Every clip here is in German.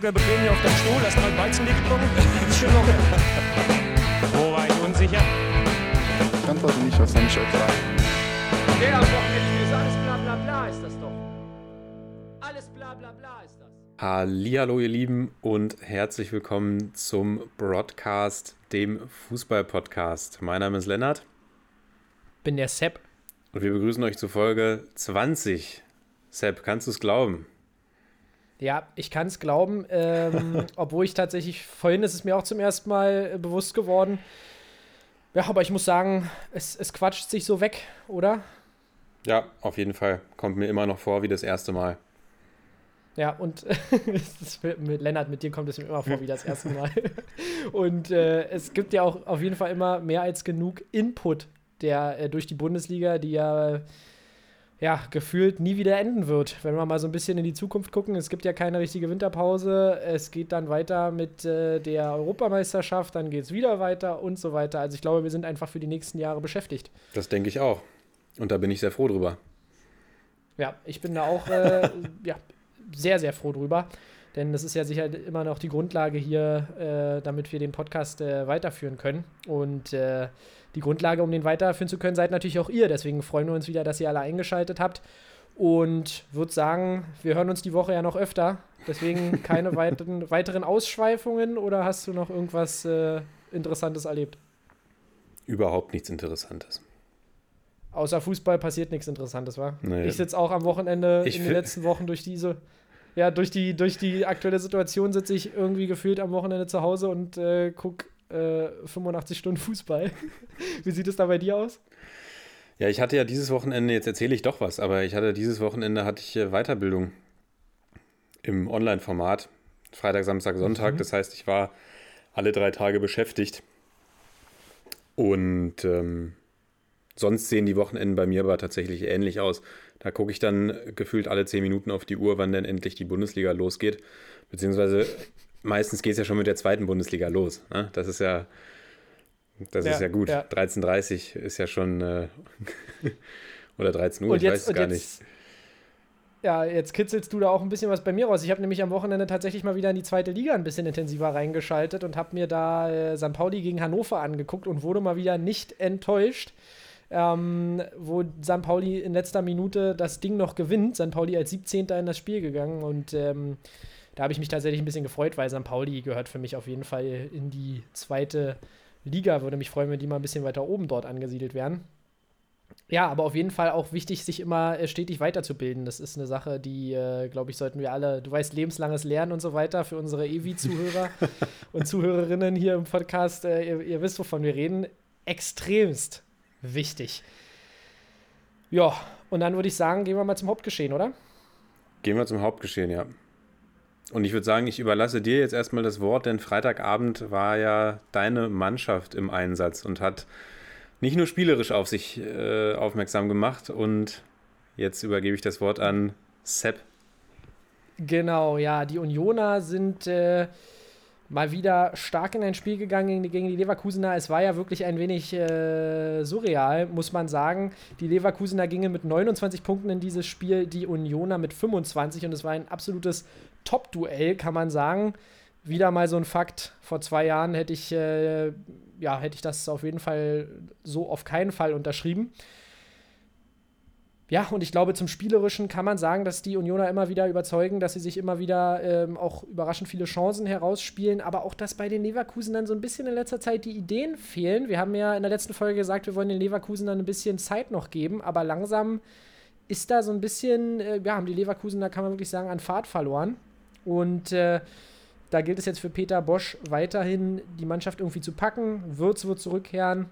locker bequem hier auf deinem Stuhl, hast mal Weizenlicht getrunken. Ist schön locker. Wo war ich unsicher? Ich antworte nicht auf seine Frage. Der am Wochenende ist alles bla bla bla ist das doch. Alles bla bla bla ist das. Hallihallo ihr Lieben und herzlich willkommen zum Broadcast, dem Fußball-Podcast. Mein Name ist Lennart bin der Sepp. und wir begrüßen euch zu Folge 20. Sepp, kannst du es glauben? Ja, ich kann es glauben, ähm, obwohl ich tatsächlich, vorhin ist es mir auch zum ersten Mal äh, bewusst geworden. Ja, aber ich muss sagen, es, es quatscht sich so weg, oder? Ja, auf jeden Fall. Kommt mir immer noch vor wie das erste Mal. Ja, und mit Lennart, mit dir kommt es mir immer vor wie das erste Mal. und äh, es gibt ja auch auf jeden Fall immer mehr als genug Input, der äh, durch die Bundesliga, die ja, ja gefühlt nie wieder enden wird. Wenn wir mal so ein bisschen in die Zukunft gucken, es gibt ja keine richtige Winterpause, es geht dann weiter mit äh, der Europameisterschaft, dann geht es wieder weiter und so weiter. Also ich glaube, wir sind einfach für die nächsten Jahre beschäftigt. Das denke ich auch. Und da bin ich sehr froh drüber. Ja, ich bin da auch äh, ja, sehr, sehr froh drüber. Denn das ist ja sicher immer noch die Grundlage hier, äh, damit wir den Podcast äh, weiterführen können. Und äh, die Grundlage, um den weiterführen zu können, seid natürlich auch ihr. Deswegen freuen wir uns wieder, dass ihr alle eingeschaltet habt. Und würde sagen, wir hören uns die Woche ja noch öfter. Deswegen keine weiteren, weiteren Ausschweifungen oder hast du noch irgendwas äh, Interessantes erlebt? Überhaupt nichts Interessantes. Außer Fußball passiert nichts Interessantes, wa? Nee. Ich sitze auch am Wochenende Ich in den letzten Wochen durch diese, ja, durch die, durch die aktuelle Situation sitze ich irgendwie gefühlt am Wochenende zu Hause und äh, gucke äh, 85 Stunden Fußball. Wie sieht es da bei dir aus? Ja, ich hatte ja dieses Wochenende, jetzt erzähle ich doch was, aber ich hatte dieses Wochenende hatte ich äh, Weiterbildung im Online-Format. Freitag, Samstag, Sonntag. Das heißt, ich war alle drei Tage beschäftigt. Und ähm, sonst sehen die Wochenenden bei mir aber tatsächlich ähnlich aus. Da gucke ich dann gefühlt alle zehn Minuten auf die Uhr, wann denn endlich die Bundesliga losgeht. Beziehungsweise meistens geht es ja schon mit der zweiten Bundesliga los. Ne? Das ist ja, das Ja, ist ja gut. ja. 13.30 ist ja schon äh, oder 13 Uhr, und ich jetzt, weiß es gar jetzt, Ja, jetzt kitzelst du da auch ein bisschen was bei mir raus. Ich habe nämlich am Wochenende tatsächlich mal wieder in die zweite Liga ein bisschen intensiver reingeschaltet und habe mir da äh, St. Pauli gegen Hannover angeguckt und wurde mal wieder nicht enttäuscht. Ähm, wo St. Pauli in letzter Minute das Ding noch gewinnt. St. Pauli als 17. in das Spiel gegangen und ähm, da habe ich mich tatsächlich ein bisschen gefreut, weil St. Pauli gehört für mich auf jeden Fall in die zweite Liga. Würde mich freuen, wenn die mal ein bisschen weiter oben dort angesiedelt wären. Ja, aber auf jeden Fall auch wichtig, sich immer äh, stetig weiterzubilden. Das ist eine Sache, die, äh, glaube ich, sollten wir alle, du weißt, lebenslanges Lernen und so weiter für unsere EWI-Zuhörer und Zuhörerinnen hier im Podcast, äh, ihr, ihr wisst, wovon wir reden, extremst wichtig. Ja, und dann würde ich sagen, gehen wir mal zum Hauptgeschehen, oder? Gehen wir zum Hauptgeschehen, ja. Und ich würde sagen, ich überlasse dir jetzt erstmal das Wort, denn Freitagabend war ja deine Mannschaft im Einsatz und hat nicht nur spielerisch auf sich äh, aufmerksam gemacht. Und jetzt übergebe ich das Wort an Sepp. Genau, ja, die Unioner sind äh, mal wieder stark in ein Spiel gegangen gegen die, Leverkusener. Es war ja wirklich ein wenig äh, surreal, muss man sagen. Die Leverkusener gingen mit 29 Punkten in dieses Spiel, die Unioner mit 25 und es war ein absolutes Top-Duell, kann man sagen. Wieder mal so ein Fakt. Vor zwei Jahren hätte ich, äh, ja, hätte ich das auf jeden Fall so auf keinen Fall unterschrieben. Ja, und ich glaube, zum Spielerischen kann man sagen, dass die Unioner immer wieder überzeugen, dass sie sich immer wieder ähm, auch überraschend viele Chancen herausspielen, aber auch, dass bei den Leverkusenern so ein bisschen in letzter Zeit die Ideen fehlen. Wir haben ja in der letzten Folge gesagt, wir wollen den Leverkusenern ein bisschen Zeit noch geben, aber langsam ist da so ein bisschen, äh, ja, haben die Leverkusener, kann man wirklich sagen, an Fahrt verloren. Und äh, da gilt es jetzt für Peter Bosch weiterhin, die Mannschaft irgendwie zu packen. Würz wird zurückkehren.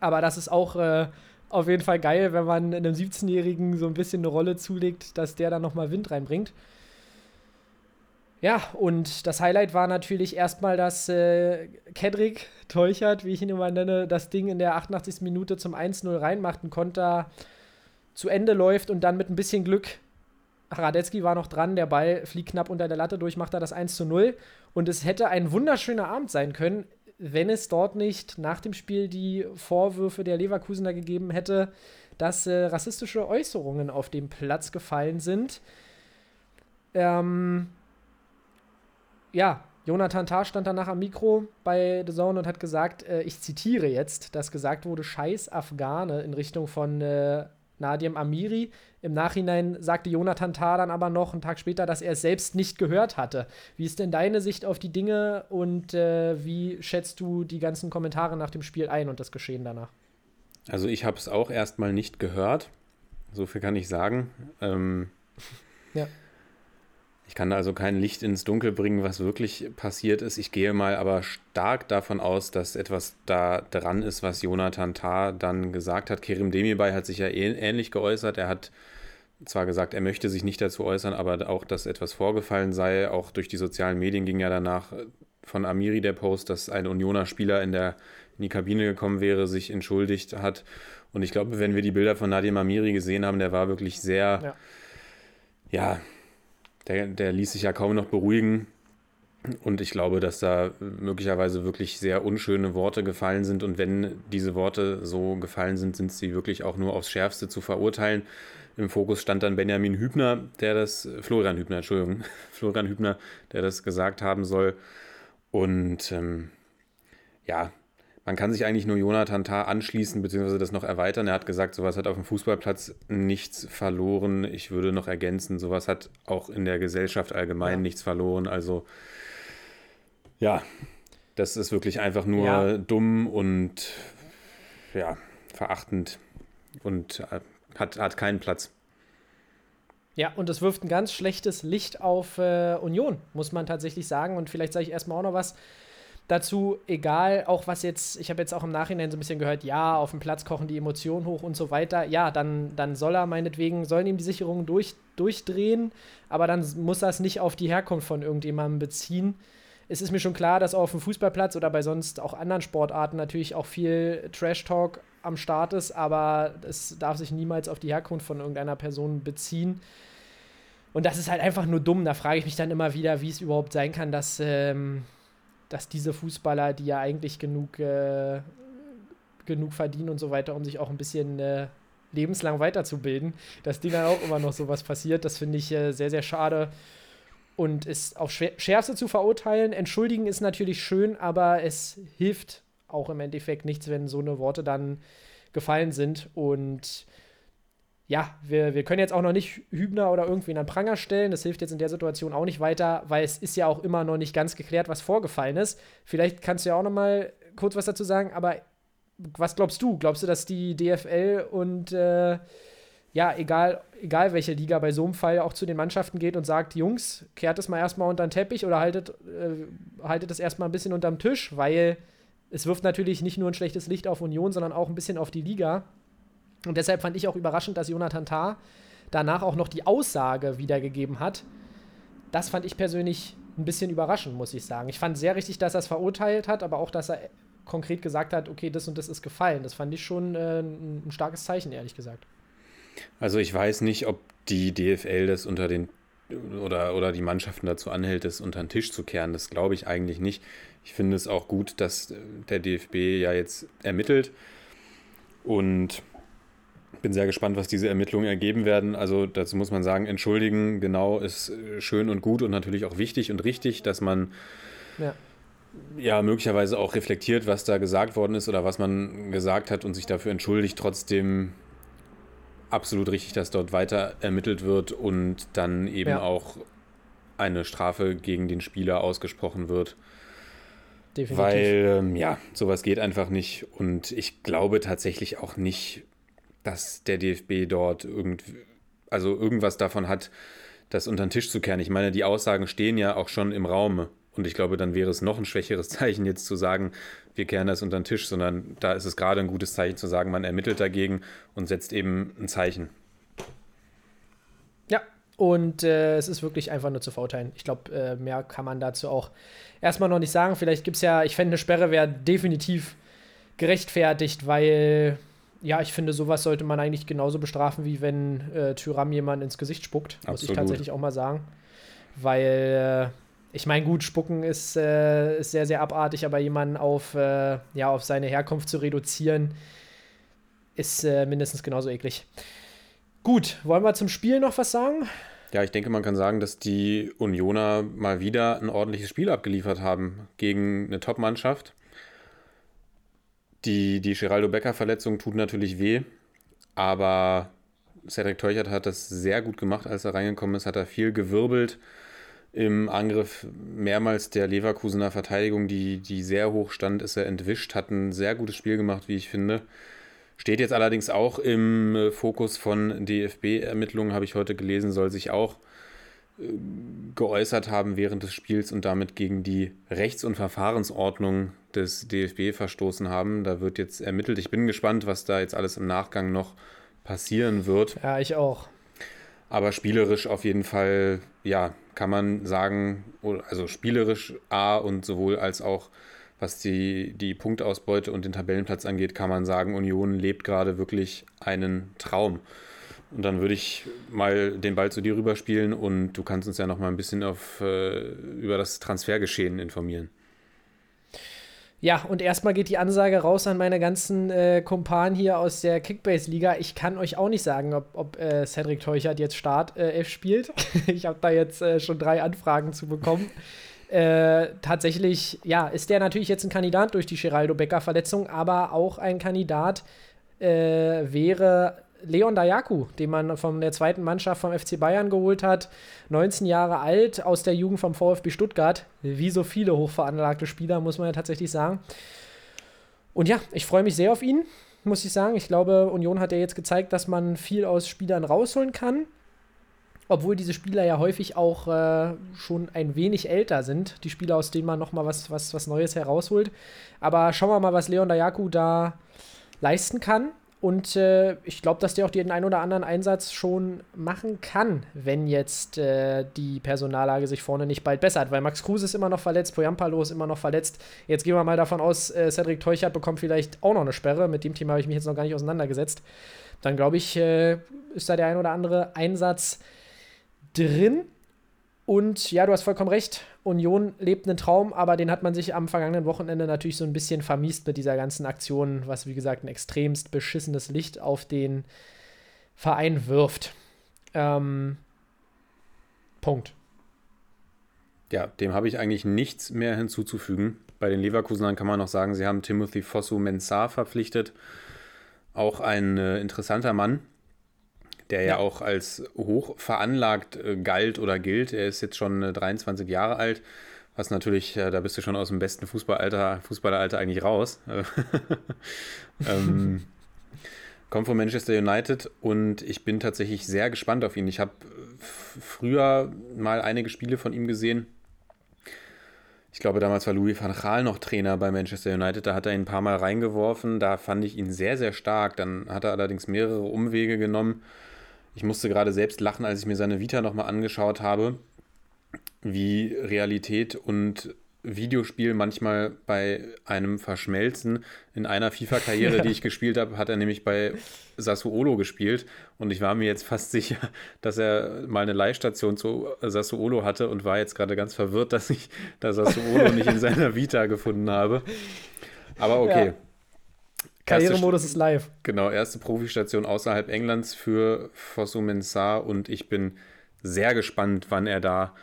Aber das ist auch äh, auf jeden Fall geil, wenn man einem 17-Jährigen so ein bisschen eine Rolle zulegt, dass der dann nochmal Wind reinbringt. Ja, und das Highlight war natürlich erstmal, dass äh, Kedrick Teuchert, wie ich ihn immer nenne, das Ding in der 88. Minute zum 1-0 reinmacht, ein Konter zu Ende läuft und dann mit ein bisschen Glück Radetzky war noch dran, der Ball fliegt knapp unter der Latte durch, macht er das 1 zu 0. Und es hätte ein wunderschöner Abend sein können, wenn es dort nicht nach dem Spiel die Vorwürfe der Leverkusener gegeben hätte, dass äh, rassistische Äußerungen auf dem Platz gefallen sind. Ähm, ja, Jonathan Tah stand danach am Mikro bei The Zone und hat gesagt, äh, ich zitiere jetzt, dass gesagt wurde, scheiß Afghane in Richtung von äh, Nadim Amiri. Im Nachhinein sagte Jonathan Tah dann aber noch einen Tag später, dass er es selbst nicht gehört hatte. Wie ist denn deine Sicht auf die Dinge und äh, wie schätzt du die ganzen Kommentare nach dem Spiel ein und das Geschehen danach? Also ich habe es auch erstmal nicht gehört. So viel kann ich sagen. Ähm, ja. Ich kann also kein Licht ins Dunkel bringen, was wirklich passiert ist. Ich gehe mal aber stark davon aus, dass etwas da dran ist, was Jonathan Tah dann gesagt hat. Kerim Demirbay hat sich ja ähnlich geäußert. Er hat zwar gesagt, er möchte sich nicht dazu äußern, aber auch, dass etwas vorgefallen sei. Auch durch die sozialen Medien ging ja danach von Amiri der Post, dass ein Unioner Spieler in, der, in die Kabine gekommen wäre, sich entschuldigt hat. Und ich glaube, wenn wir die Bilder von Nadim Amiri gesehen haben, der war wirklich sehr, ja, ja der, der ließ sich ja kaum noch beruhigen. Und ich glaube, dass da möglicherweise wirklich sehr unschöne Worte gefallen sind. Und wenn diese Worte so gefallen sind, sind sie wirklich auch nur aufs Schärfste zu verurteilen. Im Fokus stand dann Benjamin Hübner, der das, Florian Hübner, Entschuldigung, Florian Hübner, der das gesagt haben soll. Und ähm, ja, man kann sich eigentlich nur Jonathan Tah anschließen, beziehungsweise das noch erweitern. Er hat gesagt, sowas hat auf dem Fußballplatz nichts verloren. Ich würde noch ergänzen, sowas hat auch in der Gesellschaft allgemein ja. nichts verloren. Also ja, das ist wirklich einfach nur ja. dumm und ja, verachtend und hat, hat keinen Platz. Ja, und es wirft ein ganz schlechtes Licht auf äh, Union, muss man tatsächlich sagen. Und vielleicht sage ich erstmal auch noch was dazu, egal, auch was jetzt, ich habe jetzt auch im Nachhinein so ein bisschen gehört, ja, auf dem Platz kochen die Emotionen hoch und so weiter. Ja, dann, dann soll er meinetwegen, sollen ihm die Sicherungen durch, durchdrehen, aber dann muss das nicht auf die Herkunft von irgendjemandem beziehen. Es ist mir schon klar, dass auf dem Fußballplatz oder bei sonst auch anderen Sportarten natürlich auch viel Trash-Talk am Start ist, aber es darf sich niemals auf die Herkunft von irgendeiner Person beziehen. Und das ist halt einfach nur dumm. Da frage ich mich dann immer wieder, wie es überhaupt sein kann, dass ähm, dass diese Fußballer, die ja eigentlich genug, äh, genug verdienen und so weiter, um sich auch ein bisschen äh, lebenslang weiterzubilden, dass denen dann auch immer noch sowas passiert. Das finde ich äh, sehr, sehr schade und ist auf Schärfste zu verurteilen. Entschuldigen ist natürlich schön, aber es hilft auch im Endeffekt nichts, wenn so eine Worte dann gefallen sind und ja, wir, wir können jetzt auch noch nicht Hübner oder irgendwen an Pranger stellen. Das hilft jetzt in der Situation auch nicht weiter, weil es ist ja auch immer noch nicht ganz geklärt, was vorgefallen ist. Vielleicht kannst du ja auch noch mal kurz was dazu sagen, aber was glaubst du? Glaubst du, dass die DFL und äh, ja, egal, egal welche Liga bei so einem Fall auch zu den Mannschaften geht und sagt, Jungs, kehrt es mal erstmal unter den Teppich oder haltet, äh, haltet es erstmal ein bisschen unterm Tisch, weil es wirft natürlich nicht nur ein schlechtes Licht auf Union, sondern auch ein bisschen auf die Liga. Und deshalb fand ich auch überraschend, dass Jonathan Tah danach auch noch die Aussage wiedergegeben hat. Das fand ich persönlich ein bisschen überraschend, muss ich sagen. Ich fand sehr richtig, dass er es verurteilt hat, aber auch, dass er konkret gesagt hat, okay, das und das ist gefallen. Das fand ich schon äh, ein, starkes Zeichen, ehrlich gesagt. Also ich weiß nicht, ob die DFL das unter den oder, oder die Mannschaften dazu anhält, das unter den Tisch zu kehren. Das glaube ich eigentlich nicht. Ich finde es auch gut, dass der DFB ja jetzt ermittelt und bin sehr gespannt, was diese Ermittlungen ergeben werden. Also dazu muss man sagen, entschuldigen, genau, ist äh, schön und gut und natürlich auch wichtig und richtig, dass man ja. ja möglicherweise auch reflektiert, was da gesagt worden ist oder was man gesagt hat und sich dafür entschuldigt. Trotzdem absolut richtig, dass dort weiter ermittelt wird und dann eben ja. auch eine Strafe gegen den Spieler ausgesprochen wird. Definitiv. Weil, ähm, ja, sowas geht einfach nicht. Und ich glaube tatsächlich auch nicht, dass der DFB dort irgend, also irgendwas davon hat, das unter den Tisch zu kehren. Ich meine, die Aussagen stehen ja auch schon im Raum. Und ich glaube, dann wäre es noch ein schwächeres Zeichen, jetzt zu sagen, wir kehren das unter den Tisch, sondern da ist es gerade ein gutes Zeichen zu sagen, man ermittelt dagegen und setzt eben ein Zeichen. Ja, und äh, es ist wirklich einfach nur zu verurteilen. Ich glaube, äh, mehr kann man dazu auch erstmal noch nicht sagen. Vielleicht gibt es ja, ich fände, eine Sperre wäre definitiv gerechtfertigt, weil ja, ich finde, sowas sollte man eigentlich genauso bestrafen, wie wenn äh, Tyram jemand ins Gesicht spuckt, Absolut. muss ich tatsächlich auch mal sagen. Weil, äh, ich meine, gut, spucken ist, äh, ist sehr, sehr abartig, aber jemanden auf, äh, ja, auf seine Herkunft zu reduzieren, ist äh, mindestens genauso eklig. Gut, wollen wir zum Spiel noch was sagen? Ja, ich denke, man kann sagen, dass die Unioner mal wieder ein ordentliches Spiel abgeliefert haben gegen eine Top-Mannschaft. Die, die Geraldo Becker-Verletzung tut natürlich weh, aber Cedric Teuchert hat das sehr gut gemacht, als er reingekommen ist, hat er viel gewirbelt im Angriff mehrmals der Leverkusener Verteidigung, die, die sehr hoch stand, ist er entwischt, hat ein sehr gutes Spiel gemacht, wie ich finde. Steht jetzt allerdings auch im äh, Fokus von DFB-Ermittlungen, habe ich heute gelesen, soll sich auch geäußert haben während des Spiels und damit gegen die Rechts- und Verfahrensordnung des DFB verstoßen haben. Da wird jetzt ermittelt. Ich bin gespannt, was da jetzt alles im Nachgang noch passieren wird. Ja, ich auch. Aber spielerisch auf jeden Fall, ja, kann man sagen, also spielerisch A und sowohl als auch was die, die Punktausbeute und den Tabellenplatz angeht, kann man sagen, Union lebt gerade wirklich einen Traum. Und dann würde ich mal den Ball zu dir rüberspielen und du kannst uns ja noch mal ein bisschen auf, äh, über das Transfergeschehen informieren. Ja, und erstmal geht die Ansage raus an meine ganzen äh, Kumpanen hier aus der Kickbase-Liga. Ich kann euch auch nicht sagen, ob, ob äh, Cedric Teuchert jetzt Startelf äh, spielt. ich habe da jetzt äh, schon drei Anfragen zu bekommen. Äh, tatsächlich, ja, ist der natürlich jetzt ein Kandidat durch die Geraldo Becker-Verletzung, aber auch ein Kandidat äh, wäre Leon Dayaku, den man von der zweiten Mannschaft vom FC Bayern geholt hat. 19 Jahre alt, aus der Jugend vom VfB Stuttgart. Wie so viele hochveranlagte Spieler, muss man ja tatsächlich sagen. Und ja, ich freue mich sehr auf ihn, muss ich sagen. Ich glaube, Union hat ja jetzt gezeigt, dass man viel aus Spielern rausholen kann. Obwohl diese Spieler ja häufig auch äh, schon ein wenig älter sind. Die Spieler, aus denen man nochmal was, was, was Neues herausholt. Aber schauen wir mal, was Leon Dayaku da leisten kann. Und äh, ich glaube, dass der auch den einen oder anderen Einsatz schon machen kann, wenn jetzt äh, die Personallage sich vorne nicht bald bessert. Weil Max Kruse ist immer noch verletzt, Poyampalo ist immer noch verletzt. Jetzt gehen wir mal davon aus, äh, Cedric Teuchert bekommt vielleicht auch noch eine Sperre. Mit dem Thema habe ich mich jetzt noch gar nicht auseinandergesetzt. Dann glaube ich, äh, ist da der ein oder andere Einsatz drin. Und ja, du hast vollkommen recht. Union lebt einen Traum, aber den hat man sich am vergangenen Wochenende natürlich so ein bisschen vermiest mit dieser ganzen Aktion, was wie gesagt ein extremst beschissenes Licht auf den Verein wirft. Ähm, Punkt. Ja, dem habe ich eigentlich nichts mehr hinzuzufügen. Bei den Leverkusenern kann man noch sagen, sie haben Timothy Fosso Mensah verpflichtet. Auch ein äh, interessanter Mann, der ja, ja auch als hoch veranlagt äh, galt oder gilt. Er ist jetzt schon äh, 23 Jahre alt, was natürlich, äh, da bist du schon aus dem besten Fußballalter, Fußballeralter eigentlich raus. ähm, kommt von Manchester United und ich bin tatsächlich sehr gespannt auf ihn. Ich habe früher mal einige Spiele von ihm gesehen. Ich glaube, damals war Louis van Gaal noch Trainer bei Manchester United. Da hat er ihn ein paar Mal reingeworfen. Da fand ich ihn sehr, sehr stark. Dann hat er allerdings mehrere Umwege genommen ich musste gerade selbst lachen, als ich mir seine Vita nochmal angeschaut habe, wie Realität und Videospiel manchmal bei einem verschmelzen. In einer FIFA-Karriere, die ich gespielt habe, hat er nämlich bei Sassuolo gespielt und ich war mir jetzt fast sicher, dass er mal eine Leihstation zu Sassuolo hatte und war jetzt gerade ganz verwirrt, dass ich da Sassuolo nicht in seiner Vita gefunden habe. Aber okay. Ja. Karrieremodus ist live. Genau, erste Profistation außerhalb Englands für Fosu Mensah und ich bin sehr gespannt, wann er da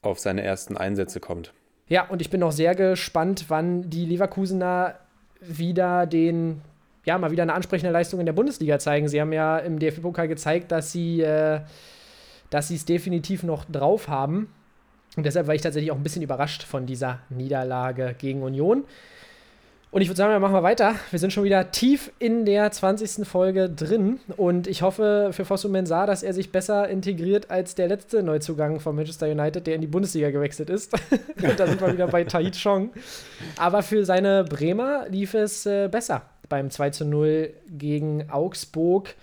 auf seine ersten Einsätze kommt. Ja, und ich bin auch sehr gespannt, wann die Leverkusener wieder den, ja, mal wieder eine ansprechende Leistung in der Bundesliga zeigen. Sie haben ja im DFB-Pokal gezeigt, dass sie äh, dass sie es definitiv noch drauf haben. Und deshalb war ich tatsächlich auch ein bisschen überrascht von dieser Niederlage gegen Union. Und ich würde sagen, wir machen mal weiter. Wir sind schon wieder tief in der 20. Folge drin und ich hoffe für Fosu Mensah, dass er sich besser integriert als der letzte Neuzugang von Manchester United, der in die Bundesliga gewechselt ist. da sind wir wieder bei Tahit Chong. Aber für seine Bremer lief es äh, besser beim 2 zu 0 gegen Augsburg.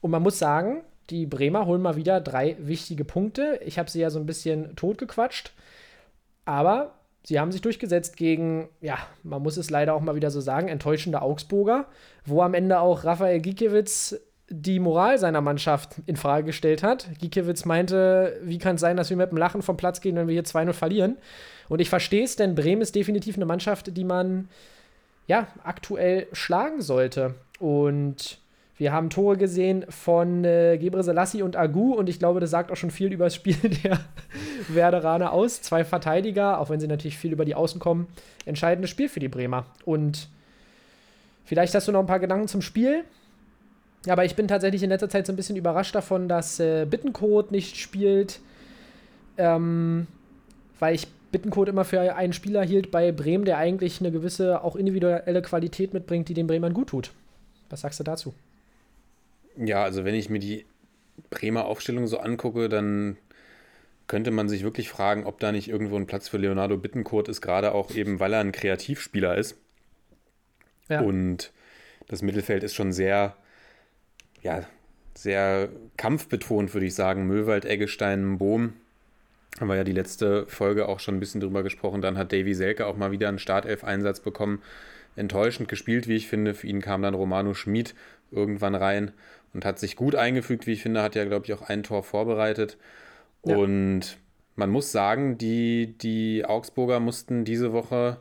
Und man muss sagen, die Bremer holen mal wieder drei wichtige Punkte. Ich habe sie ja so ein bisschen totgequatscht. Aber sie haben sich durchgesetzt gegen, ja, man muss es leider auch mal wieder so sagen, enttäuschende Augsburger, wo am Ende auch Rafael Gikiewicz die Moral seiner Mannschaft in Frage gestellt hat. Gikiewicz meinte, wie kann es sein, dass wir mit dem Lachen vom Platz gehen, wenn wir hier 2-0 verlieren? Und ich verstehe es, denn Bremen ist definitiv eine Mannschaft, die man ja aktuell schlagen sollte. Und Wir haben Tore gesehen von äh, Gebre Selassie und Agu und ich glaube, das sagt auch schon viel über das Spiel der Werderaner aus. Zwei Verteidiger, auch wenn sie natürlich viel über die Außen kommen. Entscheidendes Spiel für die Bremer. Und vielleicht hast du noch ein paar Gedanken zum Spiel. Aber ich bin tatsächlich in letzter Zeit so ein bisschen überrascht davon, dass äh, Bittencode nicht spielt. Ähm, weil ich Bittencode immer für einen Spieler hielt bei Bremen, der eigentlich eine gewisse, auch individuelle Qualität mitbringt, die den Bremern gut tut. Was sagst du dazu? Ja, also wenn ich mir die Bremer Aufstellung so angucke, dann könnte man sich wirklich fragen, ob da nicht irgendwo ein Platz für Leonardo Bittencourt ist, gerade auch eben, weil er ein Kreativspieler ist. Ja. Und das Mittelfeld ist schon sehr, ja, sehr kampfbetont, würde ich sagen. Möwald, Eggestein, Bohm. Haben wir ja die letzte Folge auch schon ein bisschen drüber gesprochen. Dann hat Davy Selke auch mal wieder einen Startelf-Einsatz bekommen. Enttäuschend gespielt, wie ich finde. Für ihn kam dann Romano Schmid irgendwann rein und hat sich gut eingefügt, wie ich finde. Hat ja, glaube ich, auch ein Tor vorbereitet. Ja. Und man muss sagen, die, die Augsburger mussten diese Woche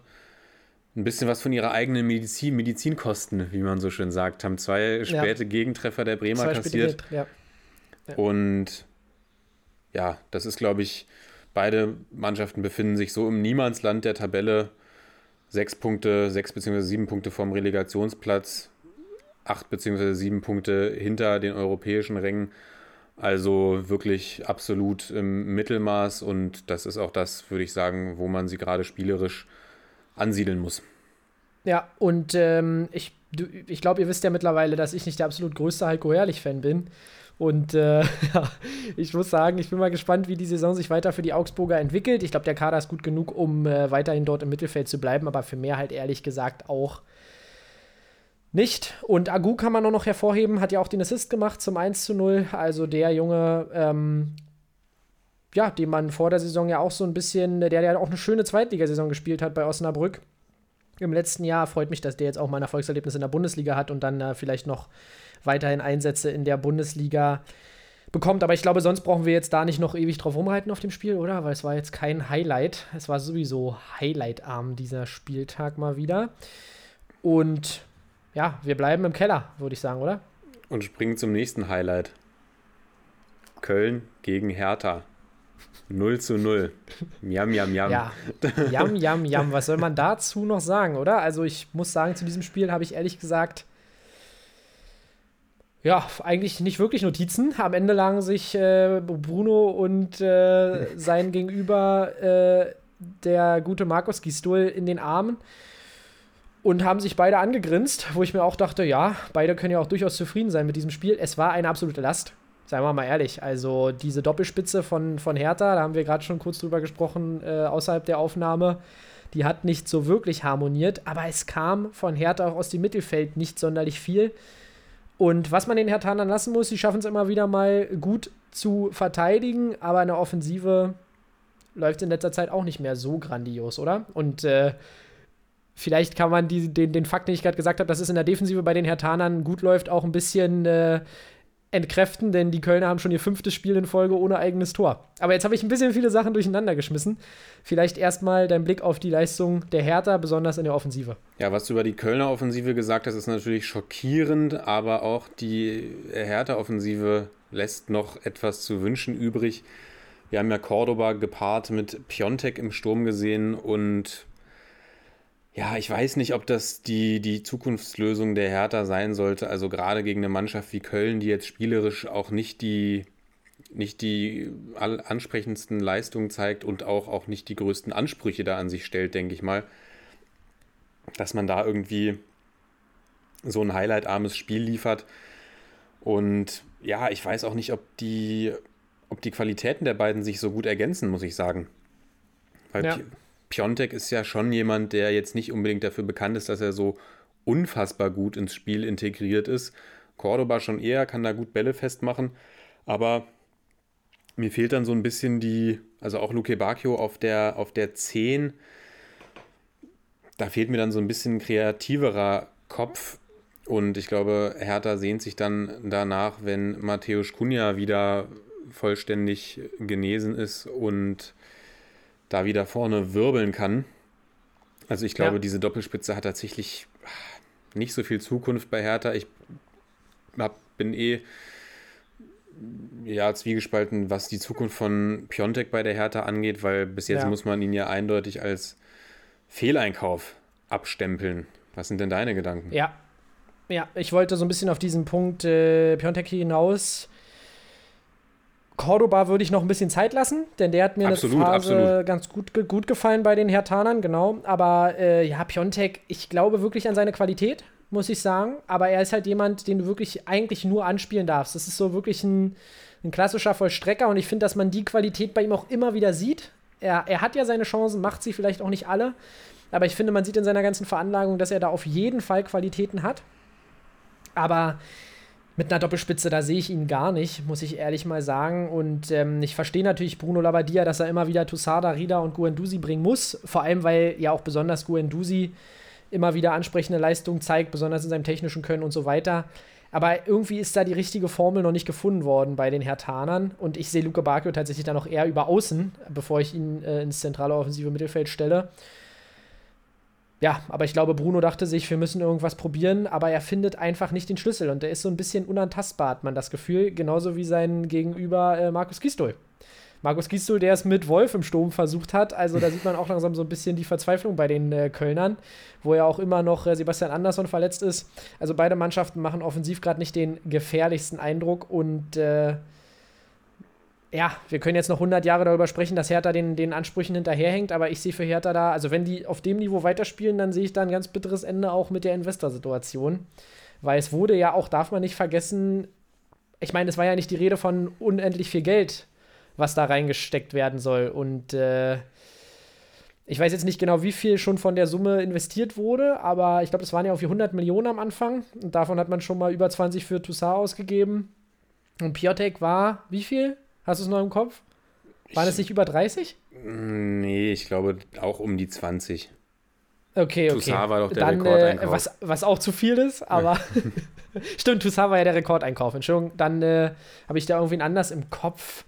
ein bisschen was von ihrer eigenen Medizin, Medizinkosten, wie man so schön sagt, haben zwei späte ja. Gegentreffer der Bremer zwei kassiert. Ja. Ja. Und ja, das ist, glaube ich, beide Mannschaften befinden sich so im Niemandsland der Tabelle. Sechs Punkte, sechs beziehungsweise sieben Punkte vom Relegationsplatz, acht beziehungsweise sieben Punkte hinter den europäischen Rängen. Also wirklich absolut im Mittelmaß und das ist auch das, würde ich sagen, wo man sie gerade spielerisch ansiedeln muss. Ja, und ähm, ich, ich glaube, ihr wisst ja mittlerweile, dass ich nicht der absolut größte Heiko Herrlich-Fan bin. Und äh, ich muss sagen, ich bin mal gespannt, wie die Saison sich weiter für die Augsburger entwickelt. Ich glaube, der Kader ist gut genug, um äh, weiterhin dort im Mittelfeld zu bleiben, aber für mehr halt ehrlich gesagt auch nicht. Und Agu kann man auch noch hervorheben, hat ja auch den Assist gemacht zum 1 zu 0. Also der Junge, ähm, ja, den man vor der Saison ja auch so ein bisschen, der ja auch eine schöne Zweitligasaison gespielt hat bei Osnabrück im letzten Jahr. Freut mich, dass der jetzt auch mal ein Erfolgserlebnis in der Bundesliga hat und dann äh, vielleicht noch weiterhin Einsätze in der Bundesliga bekommt. Aber ich glaube, sonst brauchen wir jetzt da nicht noch ewig drauf rumreiten auf dem Spiel, oder? Weil es war jetzt kein Highlight. Es war sowieso Highlight-arm dieser Spieltag mal wieder. Und ja, wir bleiben im Keller, würde ich sagen, oder? Und springen zum nächsten Highlight. Köln gegen Hertha. 0 zu 0. Jam, jam, jam. Ja, jam, jam, jam. Was soll man dazu noch sagen, oder? Also ich muss sagen, zu diesem Spiel habe ich ehrlich gesagt ja, eigentlich nicht wirklich Notizen. Am Ende lagen sich äh, Bruno und äh, sein Gegenüber, äh, der gute Markus Gistol, in den Armen und haben sich beide angegrinst, wo ich mir auch dachte, ja, beide können ja auch durchaus zufrieden sein mit diesem Spiel. Es war eine absolute Last, seien wir mal ehrlich. Also diese Doppelspitze von, von Hertha, da haben wir gerade schon kurz drüber gesprochen, äh, außerhalb der Aufnahme, die hat nicht so wirklich harmoniert, aber es kam von Hertha auch aus dem Mittelfeld nicht sonderlich viel. Und was man den Herthanern lassen muss, sie schaffen es immer wieder mal gut zu verteidigen, aber in der Offensive läuft in letzter Zeit auch nicht mehr so grandios, oder? Und äh, vielleicht kann man die, den, den Fakt, den ich gerade gesagt habe, dass es in der Defensive bei den Herthanern gut läuft, auch ein bisschen äh, entkräften, denn die Kölner haben schon ihr fünftes Spiel in Folge ohne eigenes Tor. Aber jetzt habe ich ein bisschen viele Sachen durcheinander geschmissen. Vielleicht erstmal dein Blick auf die Leistung der Hertha, besonders in der Offensive. Ja, was du über die Kölner Offensive gesagt hast, ist natürlich schockierend, aber auch die Hertha-Offensive lässt noch etwas zu wünschen übrig. Wir haben ja Cordoba gepaart mit Piontek im Sturm gesehen und ja, ich weiß nicht, ob das die, die Zukunftslösung der Hertha sein sollte. Also gerade gegen eine Mannschaft wie Köln, die jetzt spielerisch auch nicht die, nicht die ansprechendsten Leistungen zeigt und auch, auch nicht die größten Ansprüche da an sich stellt, denke ich mal. Dass man da irgendwie so ein highlightarmes Spiel liefert. Und ja, ich weiß auch nicht, ob die, ob die Qualitäten der beiden sich so gut ergänzen, muss ich sagen. Weil ja. Piontek ist ja schon jemand, der jetzt nicht unbedingt dafür bekannt ist, dass er so unfassbar gut ins Spiel integriert ist. Cordoba schon eher, kann da gut Bälle festmachen, aber mir fehlt dann so ein bisschen die, also auch Luke Bacchio auf der, auf der 10, da fehlt mir dann so ein bisschen kreativerer Kopf und ich glaube, Hertha sehnt sich dann danach, wenn Matthäus Kunja wieder vollständig genesen ist und da wieder vorne wirbeln kann. Also ich glaube, ja. diese Doppelspitze hat tatsächlich nicht so viel Zukunft bei Hertha. Ich hab, bin eh ja, zwiegespalten, was die Zukunft von Piontek bei der Hertha angeht, weil bis jetzt Ja. muss man ihn ja eindeutig als Fehleinkauf abstempeln. Was sind denn deine Gedanken? Ja. Ja, ich wollte so ein bisschen auf diesen Punkt äh, Piontek hinaus. Cordoba würde ich noch ein bisschen Zeit lassen, denn der hat mir Absolut, eine Phase absolut. ganz gut, gut gefallen bei den Hertanern, genau. Aber äh, ja, Piontek, ich glaube wirklich an seine Qualität, muss ich sagen. Aber er ist halt jemand, den du wirklich eigentlich nur anspielen darfst. Das ist so wirklich ein, ein klassischer Vollstrecker und ich finde, dass man die Qualität bei ihm auch immer wieder sieht. Er, er hat ja seine Chancen, macht sie vielleicht auch nicht alle. Aber ich finde, man sieht in seiner ganzen Veranlagung, dass er da auf jeden Fall Qualitäten hat. Aber mit einer Doppelspitze, da sehe ich ihn gar nicht, muss ich ehrlich mal sagen. Und ähm, ich verstehe natürlich Bruno Labbadia, dass er immer wieder Tusada, Rida und Guendouzi bringen muss. Vor allem, weil ja auch besonders Guendouzi immer wieder ansprechende Leistungen zeigt, besonders in seinem technischen Können und so weiter. Aber irgendwie ist da die richtige Formel noch nicht gefunden worden bei den Hertanern. Und ich sehe Luke Bakio tatsächlich dann noch eher über außen, bevor ich ihn äh, ins zentrale offensive Mittelfeld stelle. Ja, aber ich glaube, Bruno dachte sich, wir müssen irgendwas probieren, aber er findet einfach nicht den Schlüssel und der ist so ein bisschen unantastbar, hat man das Gefühl, genauso wie sein Gegenüber äh, Markus Gistol. Markus Gistol, der es mit Wolf im Sturm versucht hat, also da sieht man auch langsam so ein bisschen die Verzweiflung bei den äh, Kölnern, wo ja auch immer noch äh, Sebastian Andersson verletzt ist. Also beide Mannschaften machen offensiv gerade nicht den gefährlichsten Eindruck und äh, ja, wir können jetzt noch 100 Jahre darüber sprechen, dass Hertha den, den Ansprüchen hinterherhängt, aber ich sehe für Hertha da, also wenn die auf dem Niveau weiterspielen, dann sehe ich da ein ganz bitteres Ende auch mit der Investor-Situation. Weil es wurde ja auch, darf man nicht vergessen, ich meine, es war ja nicht die Rede von unendlich viel Geld, was da reingesteckt werden soll. Und äh, ich weiß jetzt nicht genau, wie viel schon von der Summe investiert wurde, aber ich glaube, es waren ja auf 100 Millionen am Anfang. Und davon hat man schon mal über 20 für Toussaint ausgegeben. Und Piotek war wie viel? Hast du es noch im Kopf? Waren es nicht über 30? Nee, ich glaube auch um die 20. Okay, okay. Toussaint war doch der Dann, äh, Rekordeinkauf. was, was auch zu viel ist, aber. Stimmt, Toussaint war ja der Rekordeinkauf. Entschuldigung, dann äh, habe ich da irgendwen anders im Kopf.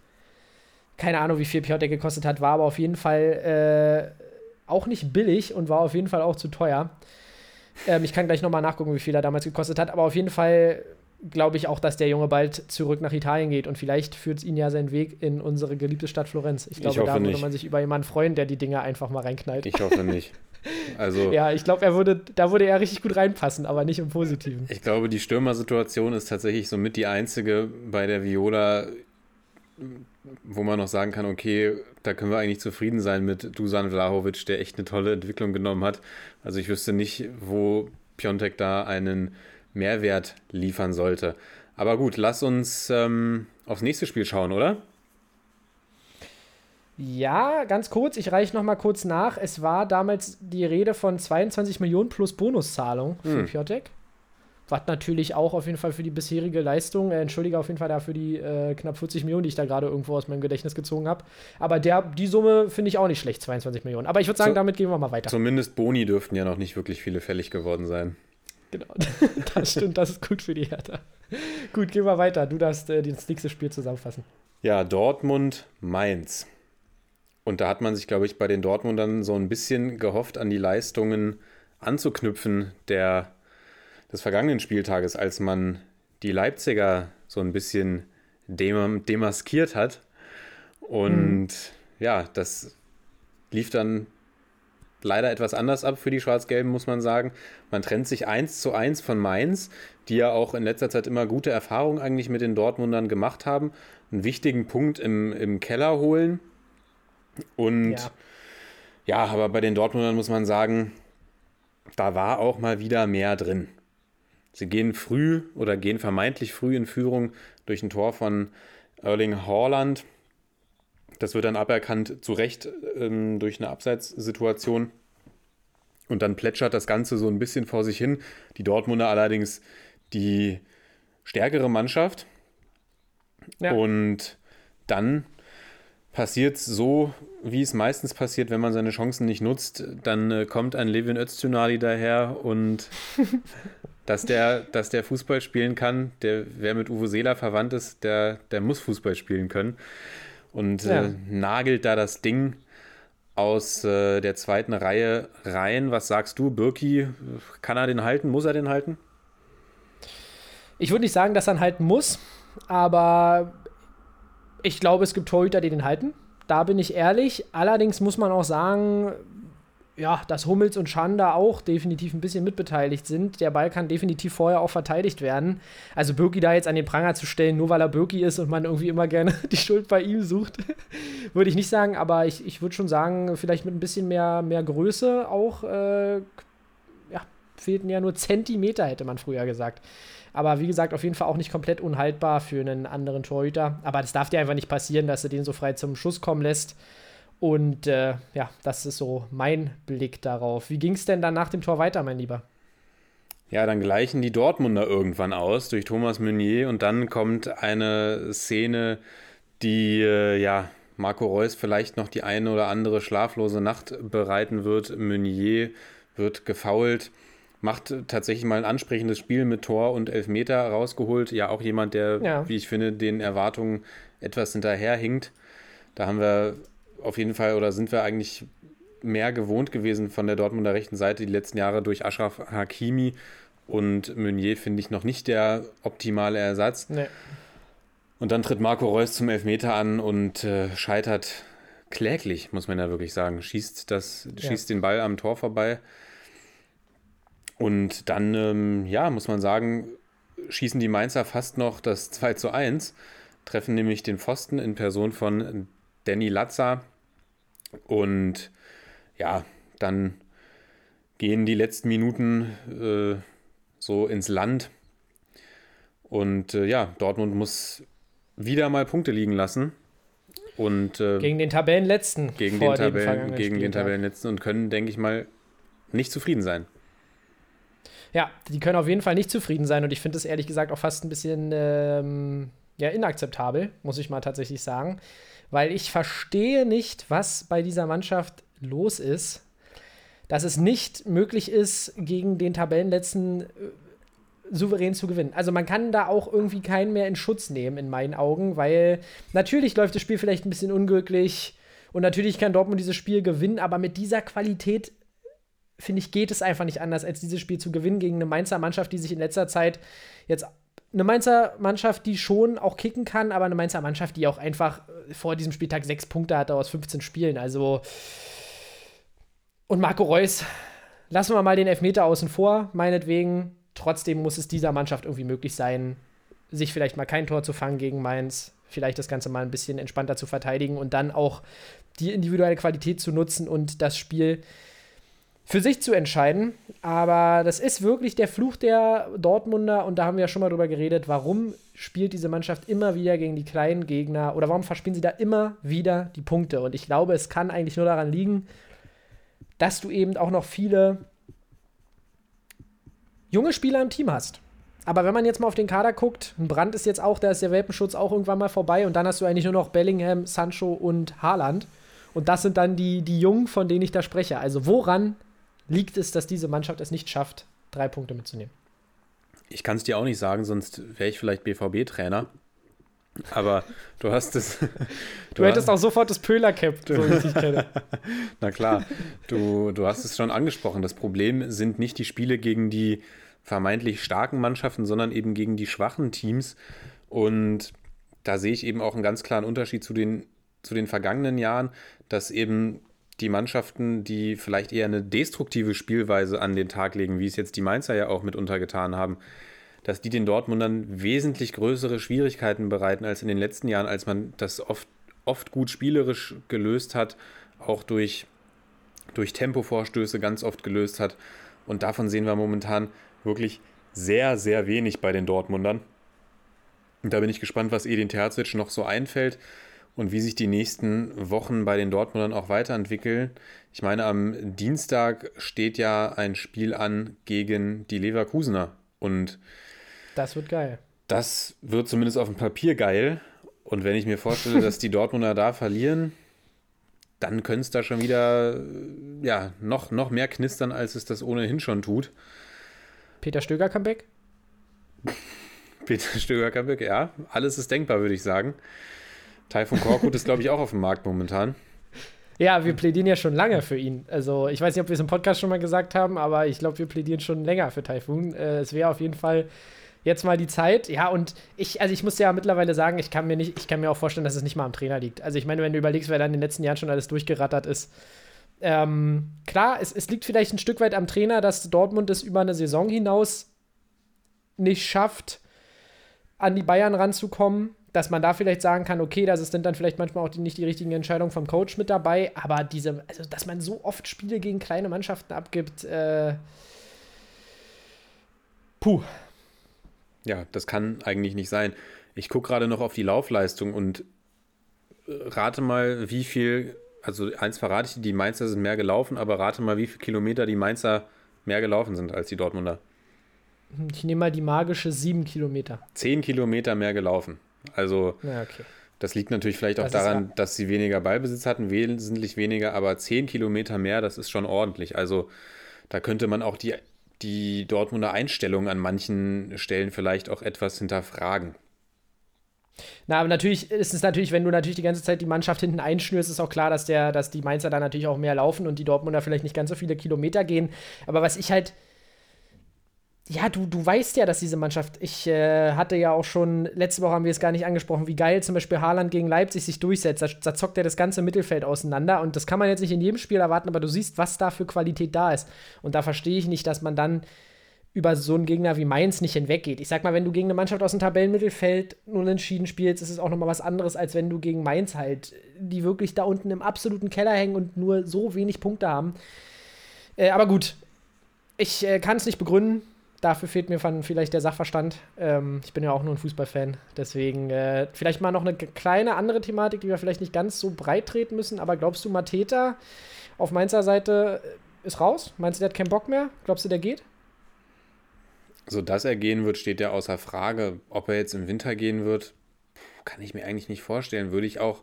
Keine Ahnung, wie viel Piotek gekostet hat, war aber auf jeden Fall äh, auch nicht billig und war auf jeden Fall auch zu teuer. Ähm, ich kann gleich nochmal nachgucken, wie viel er damals gekostet hat, aber auf jeden Fall glaube ich auch, dass der Junge bald zurück nach Italien geht und vielleicht führt ihn ja seinen Weg in unsere geliebte Stadt Florenz. Ich glaube, hoffe da würde nicht. man sich über jemanden freuen, der die Dinge einfach mal reinknallt. Ich hoffe nicht. Also, Ja, ich glaube, er würde, da würde er richtig gut reinpassen, aber nicht im Positiven. ich glaube, die Stürmersituation ist tatsächlich somit die einzige bei der Viola, wo man noch sagen kann, okay, da können wir eigentlich zufrieden sein mit Dusan Vlahovic, der echt eine tolle Entwicklung genommen hat. Also ich wüsste nicht, wo Piontek da einen Mehrwert liefern sollte. Aber gut, lass uns ähm, aufs nächste Spiel schauen, oder? Ja, ganz kurz, ich reiche noch mal kurz nach. Es war damals die Rede von 22 Millionen plus Bonuszahlung für Hm. Piotek. Was natürlich auch auf jeden Fall für die bisherige Leistung, äh, entschuldige auf jeden Fall dafür die äh, knapp 40 Millionen, die ich da gerade irgendwo aus meinem Gedächtnis gezogen habe. Aber der, die Summe finde ich auch nicht schlecht, 22 Millionen. Aber ich würde sagen, So- damit gehen wir mal weiter. Zumindest Boni dürften ja noch nicht wirklich viele fällig geworden sein. Genau. das stimmt, das ist gut für die Hertha. gut, gehen wir weiter. Du darfst äh, das nächste Spiel zusammenfassen. Ja, Dortmund, Mainz. Und da hat man sich, glaube ich, bei den Dortmundern so ein bisschen gehofft, an die Leistungen anzuknüpfen der, des vergangenen Spieltages, als man die Leipziger so ein bisschen dem, demaskiert hat. Und ja, das lief dann leider etwas anders ab für die Schwarz-Gelben, muss man sagen. Man trennt sich eins zu eins von Mainz, die ja auch in letzter Zeit immer gute Erfahrungen eigentlich mit den Dortmundern gemacht haben. Einen wichtigen Punkt im, im Keller holen. Und Ja. ja. aber bei den Dortmundern muss man sagen, da war auch mal wieder mehr drin. Sie gehen früh oder gehen vermeintlich früh in Führung durch ein Tor von Erling Haaland. Das wird dann aberkannt, zu Recht ähm, durch eine Abseitssituation. Und dann plätschert das Ganze so ein bisschen vor sich hin. Die Dortmunder allerdings die stärkere Mannschaft. Ja. Und dann passiert es so, wie es meistens passiert, wenn man seine Chancen nicht nutzt. Dann äh, kommt ein Levin Öztunali daher und dass der, dass der Fußball spielen kann, der, wer mit Uwe Seeler verwandt ist, der, der muss Fußball spielen können. Und Ja. äh, nagelt da das Ding aus äh, der zweiten Reihe rein. Was sagst du, Birki? Kann er den halten? Muss er den halten? Ich würde nicht sagen, dass er ihn halten muss, aber ich glaube, es gibt Torhüter, die den halten. Da bin ich ehrlich. Allerdings muss man auch sagen, ja, dass Hummels und Schanda auch definitiv ein bisschen mitbeteiligt sind. Der Ball kann definitiv vorher auch verteidigt werden. Also Birki da jetzt an den Pranger zu stellen, nur weil er Birki ist und man irgendwie immer gerne die Schuld bei ihm sucht, würde ich nicht sagen. Aber ich, ich würde schon sagen, vielleicht mit ein bisschen mehr, mehr Größe auch, äh, ja, fehlten ja nur Zentimeter, hätte man früher gesagt. Aber wie gesagt, auf jeden Fall auch nicht komplett unhaltbar für einen anderen Torhüter. Aber das darf dir einfach nicht passieren, dass er den so frei zum Schuss kommen lässt. Und äh, ja, das ist so mein Blick darauf. Wie ging es denn dann nach dem Tor weiter, mein Lieber? Ja, dann gleichen die Dortmunder irgendwann aus durch Thomas Meunier und dann kommt eine Szene, die äh, ja Marco Reus vielleicht noch die eine oder andere schlaflose Nacht bereiten wird. Meunier wird gefault, macht tatsächlich mal ein ansprechendes Spiel mit Tor und Elfmeter rausgeholt. Ja, auch jemand, der, ja. wie ich finde, den Erwartungen etwas hinterherhinkt. Da haben wir auf jeden Fall oder sind wir eigentlich mehr gewohnt gewesen von der Dortmunder rechten Seite die letzten Jahre durch Ashraf Hakimi und Meunier finde ich noch nicht der optimale Ersatz. Nee. Und dann tritt Marco Reus zum Elfmeter an und äh, scheitert kläglich, muss man ja wirklich sagen. Schießt, das, ja. schießt den Ball am Tor vorbei. Und dann, ähm, ja, muss man sagen, schießen die Mainzer fast noch das 2 zu 1, treffen nämlich den Pfosten in Person von Danny Latza, und ja, dann gehen die letzten Minuten äh, so ins Land. Und äh, ja, Dortmund muss wieder mal Punkte liegen lassen. Und, äh, gegen den Tabellenletzten. Gegen, den, Tabellen, gegen den Tabellenletzten und können, denke ich mal, nicht zufrieden sein. Ja, die können auf jeden Fall nicht zufrieden sein und ich finde es ehrlich gesagt auch fast ein bisschen ähm, ja, inakzeptabel, muss ich mal tatsächlich sagen weil ich verstehe nicht, was bei dieser Mannschaft los ist, dass es nicht möglich ist, gegen den Tabellenletzten äh, souverän zu gewinnen. Also man kann da auch irgendwie keinen mehr in Schutz nehmen, in meinen Augen, weil natürlich läuft das Spiel vielleicht ein bisschen unglücklich und natürlich kann Dortmund dieses Spiel gewinnen, aber mit dieser Qualität finde ich, geht es einfach nicht anders, als dieses Spiel zu gewinnen gegen eine Mainzer Mannschaft, die sich in letzter Zeit jetzt eine Mainzer Mannschaft, die schon auch kicken kann, aber eine Mainzer Mannschaft, die auch einfach äh, vor diesem Spieltag sechs Punkte hatte aus 15 Spielen. Also. Und Marco Reus, lassen wir mal den Elfmeter außen vor, meinetwegen. Trotzdem muss es dieser Mannschaft irgendwie möglich sein, sich vielleicht mal kein Tor zu fangen gegen Mainz, vielleicht das Ganze mal ein bisschen entspannter zu verteidigen und dann auch die individuelle Qualität zu nutzen und das Spiel für sich zu entscheiden. Aber das ist wirklich der Fluch der Dortmunder und da haben wir ja schon mal drüber geredet, warum spielt diese Mannschaft immer wieder gegen die kleinen Gegner oder warum verspielen sie da immer wieder die Punkte? Und ich glaube, es kann eigentlich nur daran liegen, dass du eben auch noch viele junge Spieler im Team hast. Aber wenn man jetzt mal auf den Kader guckt, ein Brand ist jetzt auch, da ist der Welpenschutz auch irgendwann mal vorbei und dann hast du eigentlich nur noch Bellingham, Sancho und Haaland. Und das sind dann die, die Jungen, von denen ich da spreche. Also woran liegt es, dass diese Mannschaft es nicht schafft, drei Punkte mitzunehmen? Ich kann es dir auch nicht sagen, sonst wäre ich vielleicht BVB-Trainer. Aber du hast es. Du, du hättest auch sofort das Pöhler-Cap, so wie ich dich kenne. Na klar, du, du hast es schon angesprochen. Das Problem sind nicht die Spiele gegen die vermeintlich starken Mannschaften, sondern eben gegen die schwachen Teams. Und da sehe ich eben auch einen ganz klaren Unterschied zu den, zu den vergangenen Jahren, dass eben die Mannschaften, die vielleicht eher eine destruktive Spielweise an den Tag legen, wie es jetzt die Mainzer ja auch mitunter getan haben, dass die den Dortmundern wesentlich größere Schwierigkeiten bereiten als in den letzten Jahren, als man das oft, oft gut spielerisch gelöst hat, auch durch, durch Tempovorstöße ganz oft gelöst hat. Und davon sehen wir momentan wirklich sehr, sehr wenig bei den Dortmundern. Und da bin ich gespannt, was Edin Terzic noch so einfällt und wie sich die nächsten Wochen bei den Dortmundern auch weiterentwickeln. Ich meine, am Dienstag steht ja ein Spiel an gegen die Leverkusener und das wird geil. Das wird zumindest auf dem Papier geil. Und wenn ich mir vorstelle, dass die Dortmunder da verlieren, dann könnte es da schon wieder ja, noch, noch mehr knistern, als es das ohnehin schon tut. Peter Stöger Comeback? Peter Stöger Comeback, ja. Alles ist denkbar, würde ich sagen. Taifun Korkut ist, glaube ich, auch auf dem Markt momentan. Ja, wir plädieren ja schon lange für ihn. Also, ich weiß nicht, ob wir es im Podcast schon mal gesagt haben, aber ich glaube, wir plädieren schon länger für Taifun. Äh, es wäre auf jeden Fall jetzt mal die Zeit. Ja, und ich, also ich muss ja mittlerweile sagen, ich kann mir nicht, ich kann mir auch vorstellen, dass es nicht mal am Trainer liegt. Also ich meine, wenn du überlegst, wer da in den letzten Jahren schon alles durchgerattert ist. Ähm, klar, es, es liegt vielleicht ein Stück weit am Trainer, dass Dortmund es über eine Saison hinaus nicht schafft, an die Bayern ranzukommen. Dass man da vielleicht sagen kann, okay, das sind dann vielleicht manchmal auch die, nicht die richtigen Entscheidungen vom Coach mit dabei, aber diese, also dass man so oft Spiele gegen kleine Mannschaften abgibt, äh, puh, Ja, das kann eigentlich nicht sein. Ich gucke gerade noch auf die Laufleistung und äh, rate mal, wie viel, also eins verrate ich dir, die Mainzer sind mehr gelaufen, aber rate mal, wie viele Kilometer die Mainzer mehr gelaufen sind als die Dortmunder. ich nehme mal die magische sieben Kilometer. Zehn Kilometer mehr gelaufen. Also Ja, okay. das liegt natürlich vielleicht auch Das daran, wahr. dass sie weniger Ballbesitz hatten, wesentlich weniger, aber zehn Kilometer mehr, das ist schon ordentlich. Also da könnte man auch die, die Dortmunder Einstellung an manchen Stellen vielleicht auch etwas hinterfragen. Na, aber natürlich ist es natürlich, wenn du natürlich die ganze Zeit die Mannschaft hinten einschnürst, ist auch klar, dass, der, dass die Mainzer da natürlich auch mehr laufen und die Dortmunder vielleicht nicht ganz so viele Kilometer gehen. Aber was ich halt. Ja, du, du weißt ja, dass diese Mannschaft, ich äh, hatte ja auch schon, letzte Woche haben wir es gar nicht angesprochen, wie geil zum Beispiel Haaland gegen Leipzig sich durchsetzt. Da, da zockt er das ganze Mittelfeld auseinander und das kann man jetzt nicht in jedem Spiel erwarten, aber du siehst, was da für Qualität da ist. Und da verstehe ich nicht, dass man dann über so einen Gegner wie Mainz nicht hinweggeht. Ich sag mal, wenn du gegen eine Mannschaft aus dem Tabellenmittelfeld unentschieden spielst, ist es auch nochmal was anderes, als wenn du gegen Mainz halt, die wirklich da unten im absoluten Keller hängen und nur so wenig Punkte haben. Äh, aber gut, ich äh, kann es nicht begründen. Dafür fehlt mir vielleicht der Sachverstand. Ähm, ich bin ja auch nur ein Fußballfan. Deswegen äh, vielleicht mal noch eine kleine andere Thematik, die wir vielleicht nicht ganz so breit treten müssen. Aber glaubst du, Mateta auf Mainzer Seite äh, ist raus? Meinst du, der hat keinen Bock mehr? Glaubst du, der geht? So, dass er gehen wird, steht ja außer Frage. Ob er jetzt im Winter gehen wird, kann ich mir eigentlich nicht vorstellen. Würde ich auch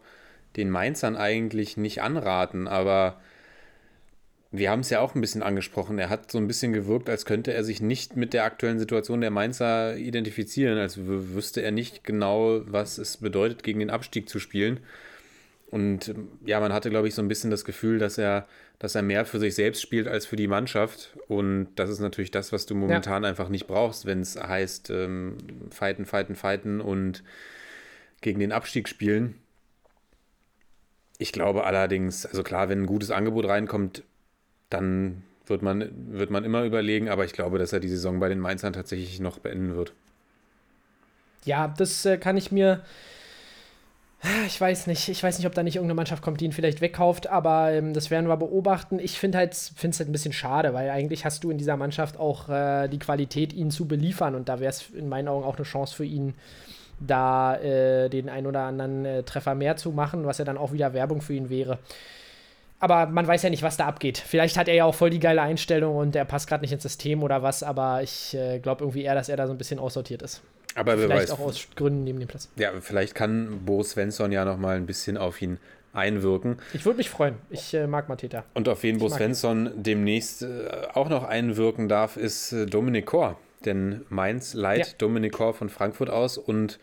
den Mainzern eigentlich nicht anraten, aber wir haben es ja auch ein bisschen angesprochen. Er hat so ein bisschen gewirkt, als könnte er sich nicht mit der aktuellen Situation der Mainzer identifizieren, als wü- wüsste er nicht genau, was es bedeutet, gegen den Abstieg zu spielen. Und ähm, ja, man hatte, glaube ich, so ein bisschen das Gefühl, dass er, dass er mehr für sich selbst spielt als für die Mannschaft. Und das ist natürlich das, was du momentan einfach nicht brauchst, wenn es heißt, ähm, fighten, fighten, fighten und gegen den Abstieg spielen. Ich glaube allerdings, also klar, wenn ein gutes Angebot reinkommt, dann wird man, wird man immer überlegen, aber ich glaube, dass er die Saison bei den Mainzern tatsächlich noch beenden wird. Ja, das äh, kann ich mir. Ich weiß nicht. Ich weiß nicht, ob da nicht irgendeine Mannschaft kommt, die ihn vielleicht wegkauft, aber ähm, das werden wir beobachten. Ich finde halt, finde es halt ein bisschen schade, weil eigentlich hast du in dieser Mannschaft auch äh, die Qualität, ihn zu beliefern und da wäre es in meinen Augen auch eine Chance für ihn, da äh, den ein oder anderen äh, Treffer mehr zu machen, was ja dann auch wieder Werbung für ihn wäre. Aber man weiß ja nicht, was da abgeht. Vielleicht hat er ja auch voll die geile Einstellung und er passt gerade nicht ins System oder was, aber ich äh, glaube irgendwie eher, dass er da so ein bisschen aussortiert ist. Aber wer Vielleicht weiß, auch aus Gründen neben dem Platz. ja, vielleicht kann Bo Svensson ja noch mal ein bisschen auf ihn einwirken. Ich würde mich freuen. Ich äh, mag Mateta. Und auf wen Bo Ich ihn. Svensson demnächst äh, auch noch einwirken darf, ist äh, Dominik Kor. Denn Mainz leiht Ja. Dominik Kor von Frankfurt aus. Und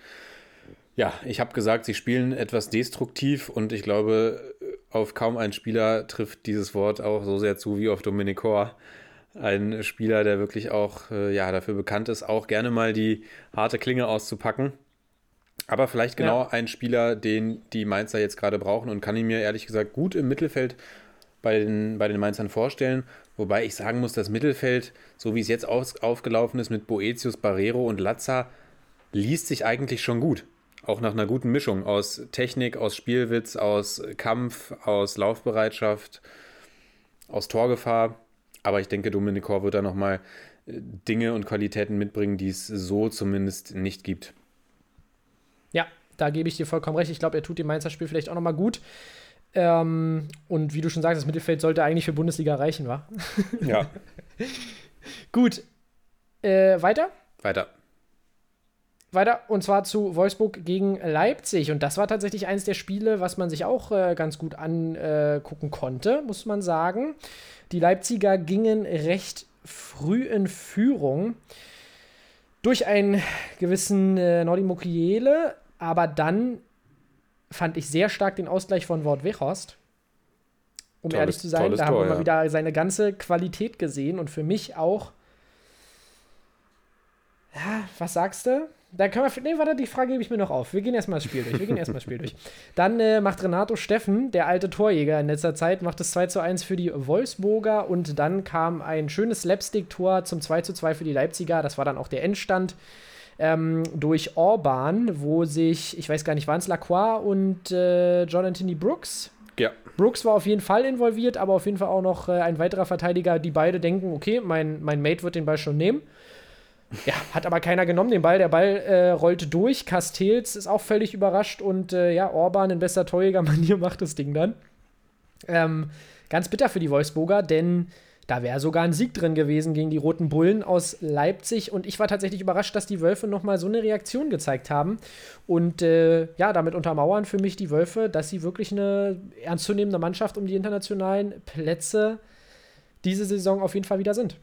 ja, ich habe gesagt, sie spielen etwas destruktiv. Und ich glaube, auf kaum einen Spieler trifft dieses Wort auch so sehr zu wie auf Dominik Kor. Ein Spieler, der wirklich auch äh, ja, dafür bekannt ist, auch gerne mal die harte Klinge auszupacken. Aber vielleicht genau Ja. ein Spieler, den die Mainzer jetzt gerade brauchen und kann ihn mir ehrlich gesagt gut im Mittelfeld bei den, bei den Mainzern vorstellen. Wobei ich sagen muss, das Mittelfeld, so wie es jetzt aus, aufgelaufen ist mit Boetius, Barrero und Lazza, liest sich eigentlich schon gut. Auch nach einer guten Mischung aus Technik, aus Spielwitz, aus Kampf, aus Laufbereitschaft, aus Torgefahr. Aber ich denke, Dominik Kor wird da nochmal Dinge und Qualitäten mitbringen, die es so zumindest nicht gibt. Ja, da gebe ich dir vollkommen recht. Ich glaube, er tut dem Mainzer Spiel vielleicht auch nochmal gut. Ähm, und wie du schon sagst, das Mittelfeld sollte eigentlich für Bundesliga reichen, wa? Ja. Gut. Äh, weiter? Weiter. Weiter und zwar zu Wolfsburg gegen Leipzig. Und das war tatsächlich eines der Spiele, was man sich auch äh, ganz gut angucken konnte, muss man sagen. Die Leipziger gingen recht früh in Führung durch einen gewissen äh, Nordi Mokiele, aber dann fand ich sehr stark den Ausgleich von Wort Wechhorst. Um Tolles- ehrlich zu sein, da haben Tor, wir mal ja. wieder seine ganze Qualität gesehen und für mich auch Ja, was sagst du? Da können wir. Nee, warte, die Frage gebe ich mir noch auf. Wir gehen erstmal das Spiel durch. Wir gehen erstmal das Spiel durch. Dann äh, macht Renato Steffen, der alte Torjäger in letzter Zeit, macht es 2 zu 1 für die Wolfsburger und dann kam ein schönes Slapstick-Tor zum 2 zu 2 für die Leipziger. Das war dann auch der Endstand. Ähm, durch Orban, wo sich, ich weiß gar nicht, waren es Lacroix und äh, John Anthony Brooks? Ja. Brooks war auf jeden Fall involviert, aber auf jeden Fall auch noch äh, ein weiterer Verteidiger, die beide denken, okay, mein, mein Mate wird den Ball schon nehmen. Ja, hat aber keiner genommen, den Ball. Der Ball äh, rollte durch. Castells ist auch völlig überrascht und äh, ja, Orban in bester Torjäger-Manier macht das Ding dann. Ähm, ganz bitter für die Wolfsburger, denn da wäre sogar ein Sieg drin gewesen gegen die Roten Bullen aus Leipzig. Und ich war tatsächlich überrascht, dass die Wölfe nochmal so eine Reaktion gezeigt haben. Und äh, ja, damit untermauern für mich die Wölfe, dass sie wirklich eine ernstzunehmende Mannschaft um die internationalen Plätze diese Saison auf jeden Fall wieder sind.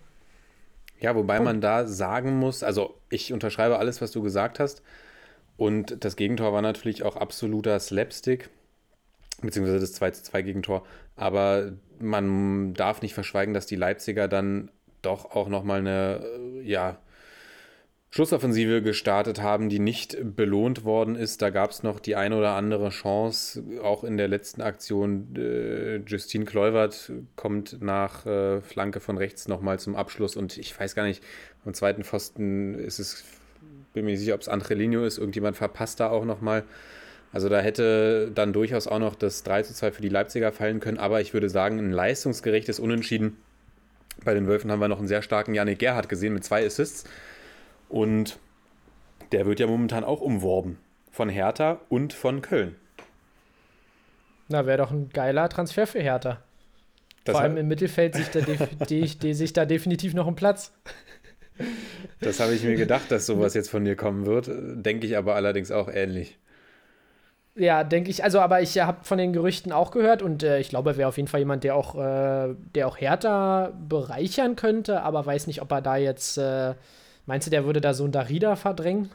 Ja, wobei man da sagen muss, also ich unterschreibe alles, was du gesagt hast. Und das Gegentor war natürlich auch absoluter Slapstick, beziehungsweise das 2 zu 2 Gegentor. Aber man darf nicht verschweigen, dass die Leipziger dann doch auch nochmal eine, ja, Schlussoffensive gestartet haben, die nicht belohnt worden ist. Da gab es noch die eine oder andere Chance, auch in der letzten Aktion. Äh, Justine Kluivert kommt nach äh, Flanke von rechts nochmal zum Abschluss und ich weiß gar nicht, am zweiten Pfosten ist es, bin mir nicht sicher, ob es Angelino ist, irgendjemand verpasst da auch nochmal. Also da hätte dann durchaus auch noch das 3 zu 2 für die Leipziger fallen können, aber ich würde sagen, ein leistungsgerechtes Unentschieden. Bei den Wölfen haben wir noch einen sehr starken Janik Gerhardt gesehen mit zwei Assists. Und der wird ja momentan auch umworben. Von Hertha und von Köln. Na, wäre doch ein geiler Transfer für Hertha. Das Vor allem im Mittelfeld sich da, sich da definitiv noch ein Platz. Das habe ich mir gedacht, dass sowas jetzt von dir kommen wird. Denke ich aber allerdings auch ähnlich. Ja, denke ich. Also, aber ich habe von den Gerüchten auch gehört und äh, ich glaube, er wäre auf jeden Fall jemand, der auch, äh, der auch Hertha bereichern könnte, aber weiß nicht, ob er da jetzt äh, Meinst du, der würde da so ein Darida verdrängen?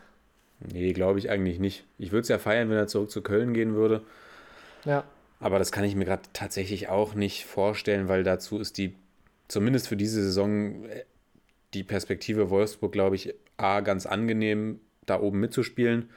Nee, glaube ich eigentlich nicht. Ich würde es ja feiern, wenn er zurück zu Köln gehen würde. Ja. Aber das kann ich mir gerade tatsächlich auch nicht vorstellen, weil dazu ist die, zumindest für diese Saison, äh, die Perspektive Wolfsburg, glaube ich, A, ganz angenehm, da oben mitzuspielen.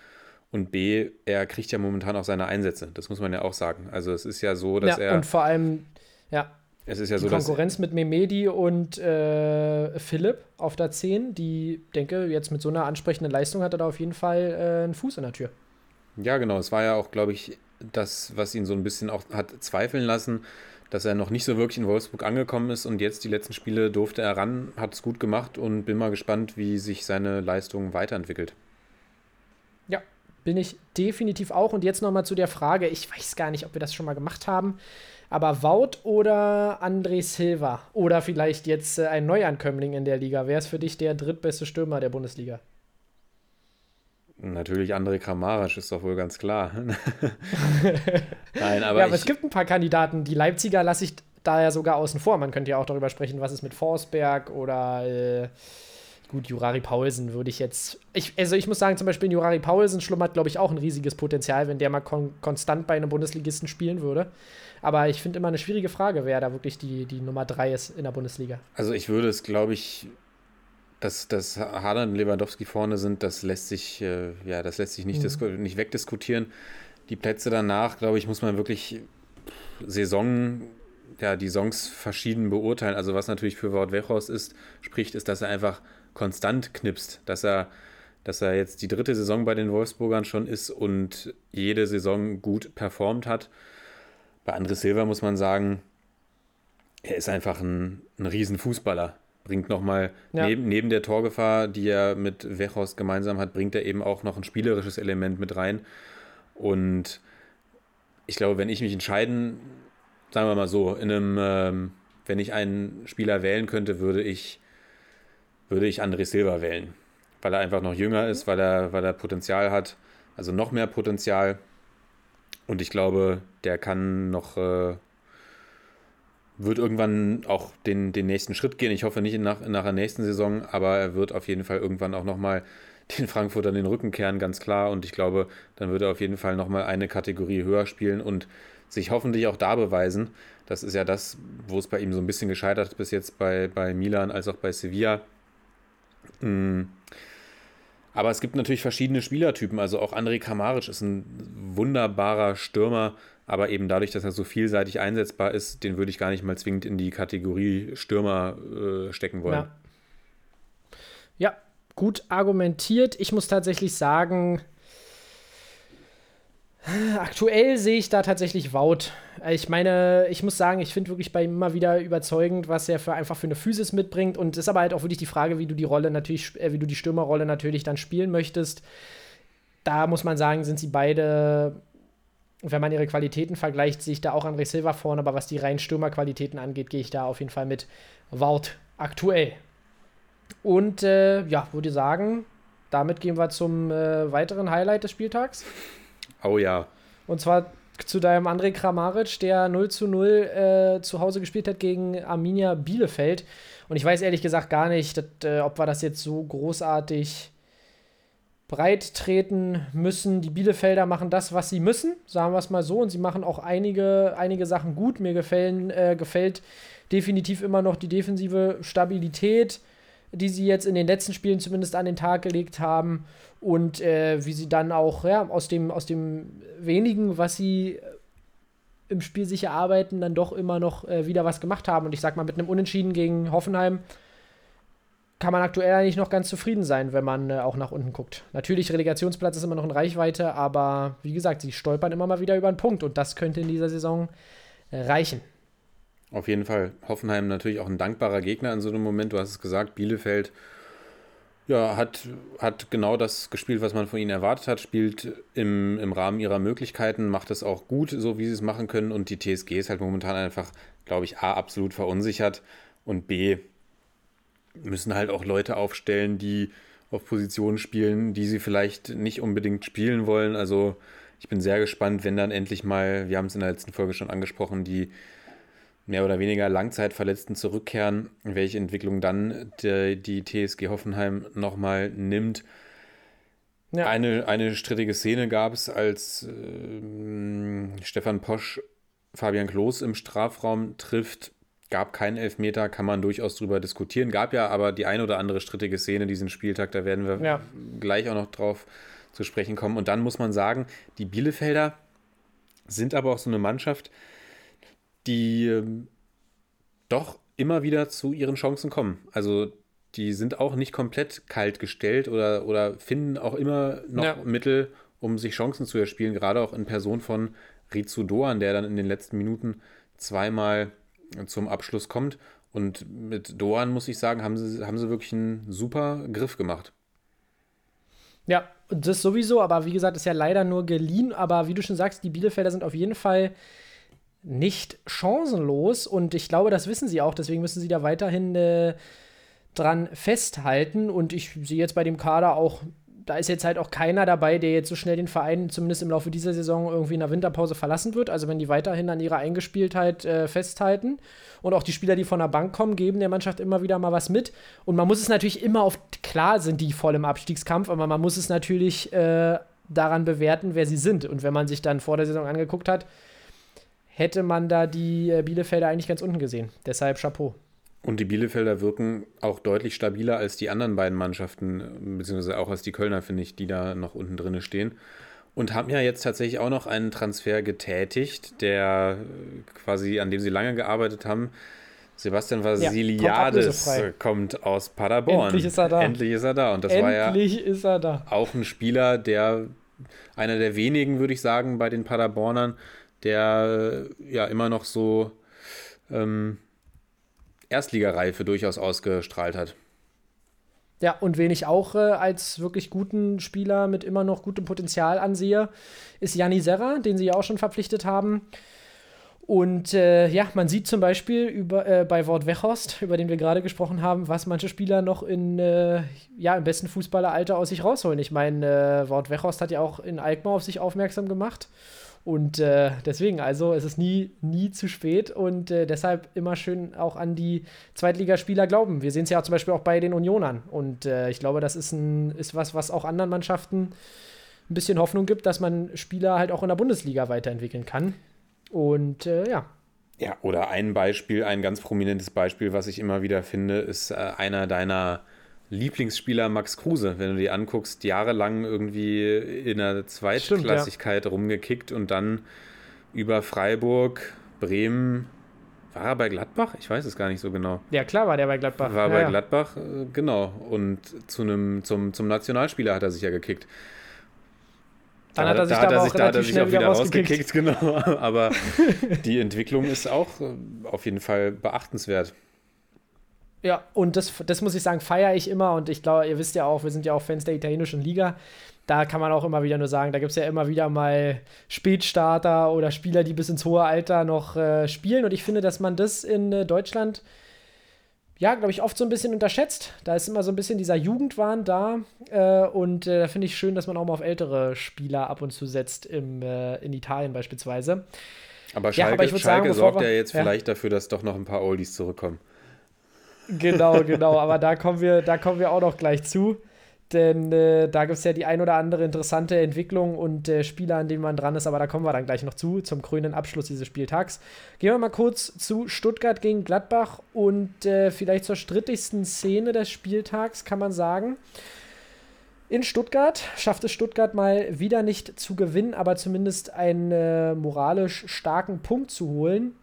Und B, er kriegt ja momentan auch seine Einsätze. Das muss man ja auch sagen. Also es ist ja so, dass ja, er. Und vor allem, ja, es ist ja die so, Konkurrenz mit Memedi und äh, Philipp auf der 10, die denke, jetzt mit so einer ansprechenden Leistung hat er da auf jeden Fall äh, einen Fuß in der Tür. Ja, genau. Es war ja auch, glaube ich, das, was ihn so ein bisschen auch hat zweifeln lassen, dass er noch nicht so wirklich in Wolfsburg angekommen ist und jetzt die letzten Spiele durfte er ran, hat es gut gemacht und bin mal gespannt, wie sich seine Leistung weiterentwickelt. Bin ich definitiv auch. Und jetzt nochmal zu der Frage, ich weiß gar nicht, ob wir das schon mal gemacht haben. Aber Wout oder André Silva? Oder vielleicht jetzt äh, ein Neuankömmling in der Liga? Wer ist für dich der drittbeste Stürmer der Bundesliga? Natürlich André Kramaric, ist doch wohl ganz klar. Nein, aber. Ja, aber es gibt ein paar Kandidaten. Die Leipziger lasse ich da ja sogar außen vor. Man könnte ja auch darüber sprechen, was ist mit Forsberg oder. Äh, gut, Jurari Paulsen würde ich jetzt. Ich, also ich muss sagen, zum Beispiel Jurari Paulsen schlummert, glaube ich, auch ein riesiges Potenzial, wenn der mal kon konstant bei einem Bundesligisten spielen würde. Aber ich finde immer eine schwierige Frage, wer da wirklich die, die Nummer drei ist in der Bundesliga. Also ich würde es, glaube ich, dass, dass Haaland und Lewandowski vorne sind, das lässt sich, äh, ja, das lässt sich nicht, mhm. nicht wegdiskutieren. Die Plätze danach, glaube ich, muss man wirklich Saison, ja, die Songs verschieden beurteilen. Also was natürlich für Wort Wechhaus ist, spricht, ist, dass er einfach konstant knipst, dass er, dass er jetzt die dritte Saison bei den Wolfsburgern schon ist und jede Saison gut performt hat. Bei André Silva muss man sagen, er ist einfach ein, ein Riesenfußballer. Bringt nochmal, ja. neben, neben der Torgefahr, die er mit Wechhaus gemeinsam hat, bringt er eben auch noch ein spielerisches Element mit rein. Und ich glaube, wenn ich mich entscheiden, sagen wir mal so, in einem, ähm, wenn ich einen Spieler wählen könnte, würde ich, würde ich André Silva wählen. Weil er einfach noch jünger ist, weil er, weil er Potenzial hat, also noch mehr Potenzial. Und ich glaube, der kann noch, äh, wird irgendwann auch den, den nächsten Schritt gehen. Ich hoffe nicht nach, nach der nächsten Saison, aber er wird auf jeden Fall irgendwann auch nochmal den Frankfurtern den Rücken kehren, ganz klar. Und ich glaube, dann wird er auf jeden Fall nochmal eine Kategorie höher spielen und sich hoffentlich auch da beweisen. Das ist ja das, wo es bei ihm so ein bisschen gescheitert ist, bis jetzt bei, bei Milan als auch bei Sevilla. Hm Aber es gibt natürlich verschiedene Spielertypen. Also auch André Kramaric ist ein wunderbarer Stürmer, aber eben dadurch, dass er so vielseitig einsetzbar ist, den würde ich gar nicht mal zwingend in die Kategorie Stürmer äh, stecken wollen. Ja. ja, gut argumentiert. Ich muss tatsächlich sagen, Aktuell sehe ich da tatsächlich Wout. Ich meine, ich muss sagen, ich finde wirklich bei ihm immer wieder überzeugend, was er für einfach für eine Physis mitbringt. Und es ist aber halt auch wirklich die Frage, wie du die Rolle natürlich, äh, wie du die Stürmerrolle natürlich dann spielen möchtest. Da muss man sagen, sind sie beide, wenn man ihre Qualitäten vergleicht, sehe ich da auch André Silva vorne, aber was die reinen Stürmerqualitäten angeht, gehe ich da auf jeden Fall mit Wout aktuell. Und äh, ja, würde sagen, damit gehen wir zum äh, weiteren Highlight des Spieltags. Oh ja. Und zwar zu deinem André Kramaric, der 0 zu 0 äh, zu Hause gespielt hat gegen Arminia Bielefeld. Und ich weiß ehrlich gesagt gar nicht, dass, äh, ob wir das jetzt so großartig breit treten müssen. Die Bielefelder machen das, was sie müssen, sagen wir es mal so. Und sie machen auch einige, einige Sachen gut. Mir gefallen, äh, gefällt definitiv immer noch die defensive Stabilität, die sie jetzt in den letzten Spielen zumindest an den Tag gelegt haben und äh, wie sie dann auch ja, aus, dem, aus dem wenigen, was sie im Spiel sich erarbeiten, dann doch immer noch äh, wieder was gemacht haben. Und ich sag mal, mit einem Unentschieden gegen Hoffenheim kann man aktuell eigentlich noch ganz zufrieden sein, wenn man äh, auch nach unten guckt. Natürlich, Relegationsplatz ist immer noch in Reichweite, aber wie gesagt, sie stolpern immer mal wieder über einen Punkt und das könnte in dieser Saison äh, reichen. Auf jeden Fall. Hoffenheim natürlich auch ein dankbarer Gegner in so einem Moment. Du hast es gesagt, Bielefeld ja, hat, hat genau das gespielt, was man von ihnen erwartet hat, spielt im, im Rahmen ihrer Möglichkeiten, macht es auch gut, so wie sie es machen können. Und die TSG ist halt momentan einfach, glaube ich, A, absolut verunsichert und B, müssen halt auch Leute aufstellen, die auf Positionen spielen, die sie vielleicht nicht unbedingt spielen wollen. Also ich bin sehr gespannt, wenn dann endlich mal, wir haben es in der letzten Folge schon angesprochen, die mehr oder weniger Langzeitverletzten zurückkehren, welche Entwicklung dann die, die TSG Hoffenheim nochmal nimmt. Ja. Eine, eine strittige Szene gab es, als äh, Stefan Posch Fabian Klos im Strafraum trifft. Gab keinen Elfmeter, kann man durchaus drüber diskutieren. Gab ja aber die eine oder andere strittige Szene diesen Spieltag, da werden wir ja. gleich auch noch drauf zu sprechen kommen. Und dann muss man sagen, die Bielefelder sind aber auch so eine Mannschaft, die ähm, doch immer wieder zu ihren Chancen kommen. Also die sind auch nicht komplett kalt gestellt oder, oder finden auch immer noch ja. Mittel, um sich Chancen zu erspielen, gerade auch in Person von Rizu Doan, der dann in den letzten Minuten zweimal zum Abschluss kommt. Und mit Doan, muss ich sagen, haben sie, haben sie wirklich einen super Griff gemacht. Ja, das sowieso, aber wie gesagt, ist ja leider nur geliehen. Aber wie du schon sagst, die Bielefelder sind auf jeden Fall nicht chancenlos und ich glaube, das wissen sie auch, deswegen müssen sie da weiterhin äh, dran festhalten und ich sehe jetzt bei dem Kader auch, da ist jetzt halt auch keiner dabei, der jetzt so schnell den Verein zumindest im Laufe dieser Saison irgendwie in der Winterpause verlassen wird. Also wenn die weiterhin an ihrer Eingespieltheit äh, festhalten und auch die Spieler, die von der Bank kommen, geben der Mannschaft immer wieder mal was mit. Und man muss es natürlich immer auf, klar sind die voll im Abstiegskampf, aber man muss es natürlich äh, daran bewerten, wer sie sind. Und wenn man sich dann vor der Saison angeguckt hat, hätte man da die äh, Bielefelder eigentlich ganz unten gesehen. Deshalb Chapeau. Und die Bielefelder wirken auch deutlich stabiler als die anderen beiden Mannschaften, beziehungsweise auch als die Kölner, finde ich, die da noch unten drin stehen. Und haben ja jetzt tatsächlich auch noch einen Transfer getätigt, der quasi, an dem sie lange gearbeitet haben. Sebastian Vasiliades ja, kommt aus Paderborn. Endlich ist er da. Endlich ist er da. Und das Endlich war ja auch ein Spieler, der einer der wenigen, würde ich sagen, bei den Paderbornern, der ja immer noch so ähm, Erstligareife durchaus ausgestrahlt hat. Ja, und wen ich auch äh, als wirklich guten Spieler mit immer noch gutem Potenzial ansehe, ist Janni Serra, den sie ja auch schon verpflichtet haben. Und äh, ja, man sieht zum Beispiel über, äh, bei Wort Wechost, über den wir gerade gesprochen haben, was manche Spieler noch in, äh, ja, im besten Fußballeralter aus sich rausholen. Ich meine, äh, Wort Wechost hat ja auch in Alkmaar auf sich aufmerksam gemacht. Und äh, deswegen, also es ist nie, nie zu spät und äh, deshalb immer schön auch an die Zweitligaspieler glauben. Wir sehen es ja zum Beispiel auch bei den Unionern. Und äh, ich glaube, das ist, ein, ist was, was auch anderen Mannschaften ein bisschen Hoffnung gibt, dass man Spieler halt auch in der Bundesliga weiterentwickeln kann. Und äh, ja. Ja, oder ein Beispiel, ein ganz prominentes Beispiel, was ich immer wieder finde, ist äh, einer deiner Lieblingsspieler Max Kruse, wenn du dir anguckst, jahrelang irgendwie in der Zweitklassigkeit ja. rumgekickt und dann über Freiburg, Bremen, war er bei Gladbach? Ich weiß es gar nicht so genau. Ja, klar war der bei Gladbach. War ja, bei ja. Gladbach, äh, genau. Und zu einem, zum, zum Nationalspieler hat er sich ja gekickt. Dann da, hat er sich da, da, auch, da hat er sich auch wieder rausgekickt. genau. Aber die Entwicklung ist auch äh, auf jeden Fall beachtenswert. Ja, und das, das muss ich sagen, feiere ich immer. Und ich glaube, ihr wisst ja auch, wir sind ja auch Fans der italienischen Liga. Da kann man auch immer wieder nur sagen, da gibt es ja immer wieder mal Spätstarter oder Spieler, die bis ins hohe Alter noch äh, spielen. Und ich finde, dass man das in äh, Deutschland, ja, glaube ich, oft so ein bisschen unterschätzt. Da ist immer so ein bisschen dieser Jugendwahn da. Äh, und äh, da finde ich schön, dass man auch mal auf ältere Spieler ab und zu setzt, im, äh, in Italien beispielsweise. Aber Schalke, ja, aber Schalke sagen, sorgt ja jetzt ja. vielleicht dafür, dass doch noch ein paar Oldies zurückkommen. Genau, genau. Aber da kommen wir, da kommen wir auch noch gleich zu. Denn äh, da gibt es ja die ein oder andere interessante Entwicklung und äh, Spieler, an denen man dran ist, aber da kommen wir dann gleich noch zu, zum krönenden Abschluss dieses Spieltags. Gehen wir mal kurz zu Stuttgart gegen Gladbach und äh, vielleicht zur strittigsten Szene des Spieltags, kann man sagen. In Stuttgart schafft es Stuttgart mal wieder nicht zu gewinnen, aber zumindest einen äh, moralisch starken Punkt zu holen.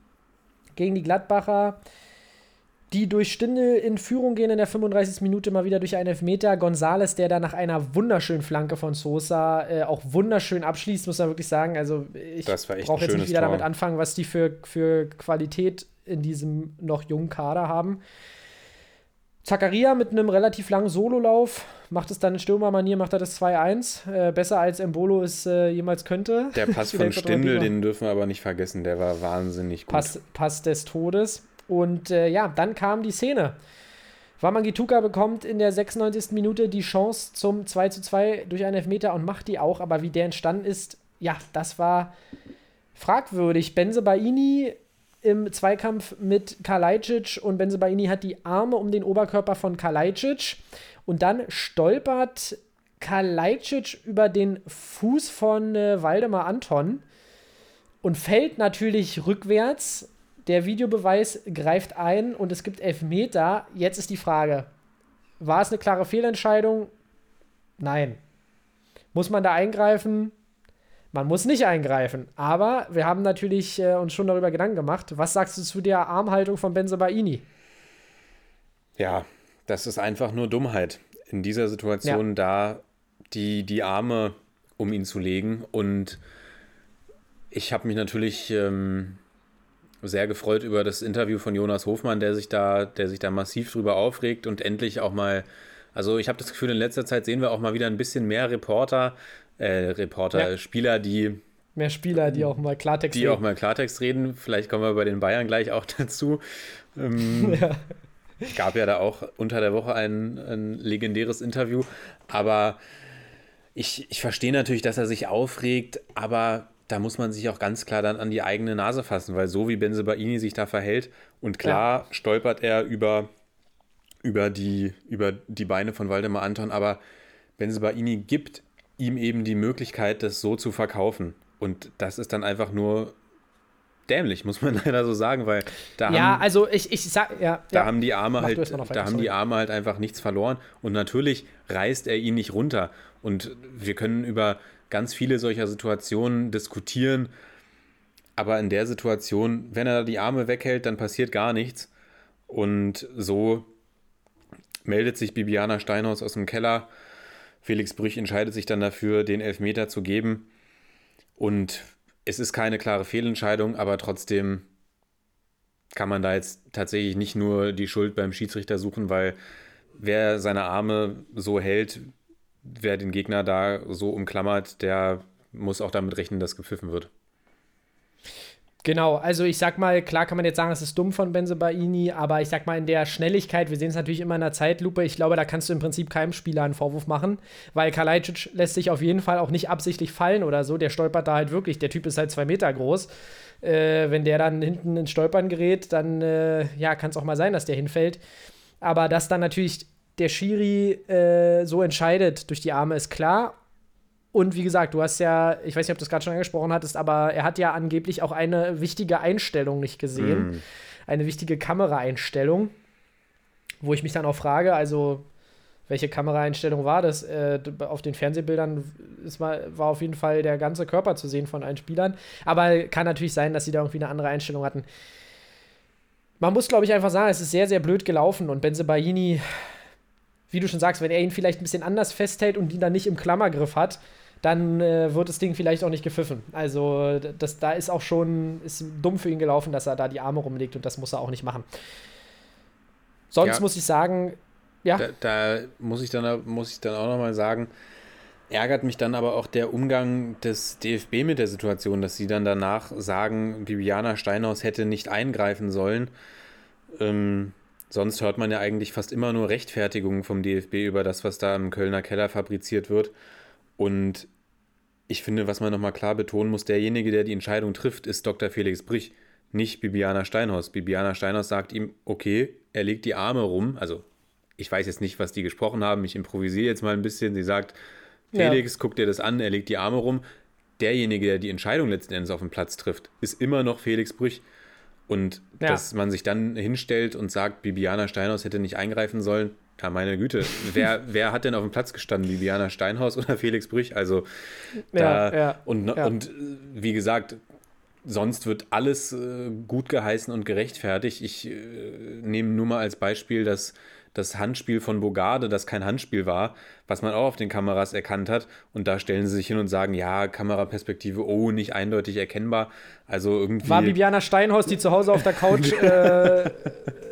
Gegen die Gladbacher die durch Stindel in Führung gehen in der 35. Minute mal wieder durch einen Elfmeter. Gonzales, der da nach einer wunderschönen Flanke von Sosa äh, auch wunderschön abschließt, muss man wirklich sagen. Also ich brauche jetzt nicht wieder Tor. damit anfangen, was die für, für Qualität in diesem noch jungen Kader haben. Zakaria mit einem relativ langen Sololauf macht es dann in Stürmermanier, macht er das 2-1. Äh, besser als Embolo es äh, jemals könnte. Der Pass von Stindel, den dürfen wir aber nicht vergessen, der war wahnsinnig gut. Pass, Pass des Todes. Und äh, ja, dann kam die Szene. Wamangituka bekommt in der 96. Minute die Chance zum 2 zu 2 durch einen Elfmeter und macht die auch, aber wie der entstanden ist, ja, das war fragwürdig. Benze Baini im Zweikampf mit Kalajdzic und Benze Baini hat die Arme um den Oberkörper von Kalajdzic und dann stolpert Kalajdzic über den Fuß von äh, Waldemar Anton und fällt natürlich rückwärts der Videobeweis greift ein und es gibt Elfmeter. Jetzt ist die Frage: War es eine klare Fehlentscheidung? Nein. Muss man da eingreifen? Man muss nicht eingreifen. Aber wir haben natürlich äh, uns schon darüber Gedanken gemacht. Was sagst du zu der Armhaltung von Benzobaini? Ja, das ist einfach nur Dummheit. In dieser Situation ja. da die, die Arme um ihn zu legen. Und ich habe mich natürlich ähm, sehr gefreut über das Interview von Jonas Hofmann, der sich da, der sich da massiv drüber aufregt und endlich auch mal, also ich habe das Gefühl, in letzter Zeit sehen wir auch mal wieder ein bisschen mehr Reporter, äh, Reporter, ja. Spieler, die mehr Spieler, die auch mal Klartext die reden. Die auch mal Klartext reden. Vielleicht kommen wir bei den Bayern gleich auch dazu. Ähm, ja. Gab ja da auch unter der Woche ein, ein legendäres Interview. Aber ich, ich verstehe natürlich, dass er sich aufregt, aber da muss man sich auch ganz klar dann an die eigene Nase fassen, weil so wie Benzebaini sich da verhält und klar ja. stolpert er über, über, die, über die Beine von Waldemar Anton, aber Benzebaini gibt ihm eben die Möglichkeit, das so zu verkaufen. Und das ist dann einfach nur dämlich, muss man leider so sagen, weil da ja, haben, also ich, ich sag, ja, da ja. haben die Arme halt, da haben die Arme halt einfach nichts verloren und natürlich reißt er ihn nicht runter und wir können über ganz viele solcher Situationen diskutieren. Aber in der Situation, wenn er die Arme weghält, dann passiert gar nichts. Und so meldet sich Bibiana Steinhaus aus dem Keller. Felix Brüch entscheidet sich dann dafür, den Elfmeter zu geben. Und es ist keine klare Fehlentscheidung, aber trotzdem kann man da jetzt tatsächlich nicht nur die Schuld beim Schiedsrichter suchen, weil wer seine Arme so hält, wer den Gegner da so umklammert, der muss auch damit rechnen, dass gepfiffen wird. Genau, also ich sag mal, klar kann man jetzt sagen, es ist dumm von Benzebaini, aber ich sag mal, in der Schnelligkeit, wir sehen es natürlich immer in der Zeitlupe, ich glaube, da kannst du im Prinzip keinem Spieler einen Vorwurf machen, weil Kalajdzic lässt sich auf jeden Fall auch nicht absichtlich fallen oder so, der stolpert da halt wirklich, der Typ ist halt zwei Meter groß. Äh, wenn der dann hinten ins Stolpern gerät, dann äh, ja, kann es auch mal sein, dass der hinfällt. Aber dass dann natürlich der Schiri äh, so entscheidet durch die Arme, ist klar. Und wie gesagt, du hast ja, ich weiß nicht, ob du es gerade schon angesprochen hattest, aber er hat ja angeblich auch eine wichtige Einstellung nicht gesehen. Mm. Eine wichtige Kameraeinstellung, wo ich mich dann auch frage, also welche Kameraeinstellung war das? Äh, auf den Fernsehbildern ist mal, war auf jeden Fall der ganze Körper zu sehen von allen Spielern. Aber kann natürlich sein, dass sie da irgendwie eine andere Einstellung hatten. Man muss, glaube ich, einfach sagen, es ist sehr, sehr blöd gelaufen und Benzebaini, wie du schon sagst, wenn er ihn vielleicht ein bisschen anders festhält und ihn dann nicht im Klammergriff hat, dann äh, wird das Ding vielleicht auch nicht gepfiffen. Also, das, da ist auch schon ist dumm für ihn gelaufen, dass er da die Arme rumlegt und das muss er auch nicht machen. Sonst ja. muss ich sagen, ja. Da, da, muss, ich dann, muss ich dann auch nochmal sagen, ärgert mich dann aber auch der Umgang des DFB mit der Situation, dass sie dann danach sagen, Bibiana Steinhaus hätte nicht eingreifen sollen. Ähm, sonst hört man ja eigentlich fast immer nur Rechtfertigungen vom DFB über das, was da im Kölner Keller fabriziert wird. Und ich finde, was man nochmal klar betonen muss, derjenige, der die Entscheidung trifft, ist Dr. Felix Brich, nicht Bibiana Steinhaus. Bibiana Steinhaus sagt ihm, okay, er legt die Arme rum, also ich weiß jetzt nicht, was die gesprochen haben, ich improvisiere jetzt mal ein bisschen. Sie sagt, Felix, ja. guck dir das an, er legt die Arme rum. Derjenige, der die Entscheidung letzten Endes auf dem Platz trifft, ist immer noch Felix Brüch. Und ja. dass man sich dann hinstellt und sagt, Bibiana Steinhaus hätte nicht eingreifen sollen, ja, meine Güte. wer, wer hat denn auf dem Platz gestanden? Bibiana Steinhaus oder Felix Brüch? Also, da, ja, und, und wie gesagt, sonst wird alles äh, gut geheißen und gerechtfertigt. Ich äh, nehme nur mal als Beispiel das, das Handspiel von Bogarde, das kein Handspiel war, was man auch auf den Kameras erkannt hat. Und da stellen sie sich hin und sagen, ja, Kameraperspektive, oh, nicht eindeutig erkennbar. Also irgendwie. War Bibiana Steinhaus, die zu Hause auf der Couch äh,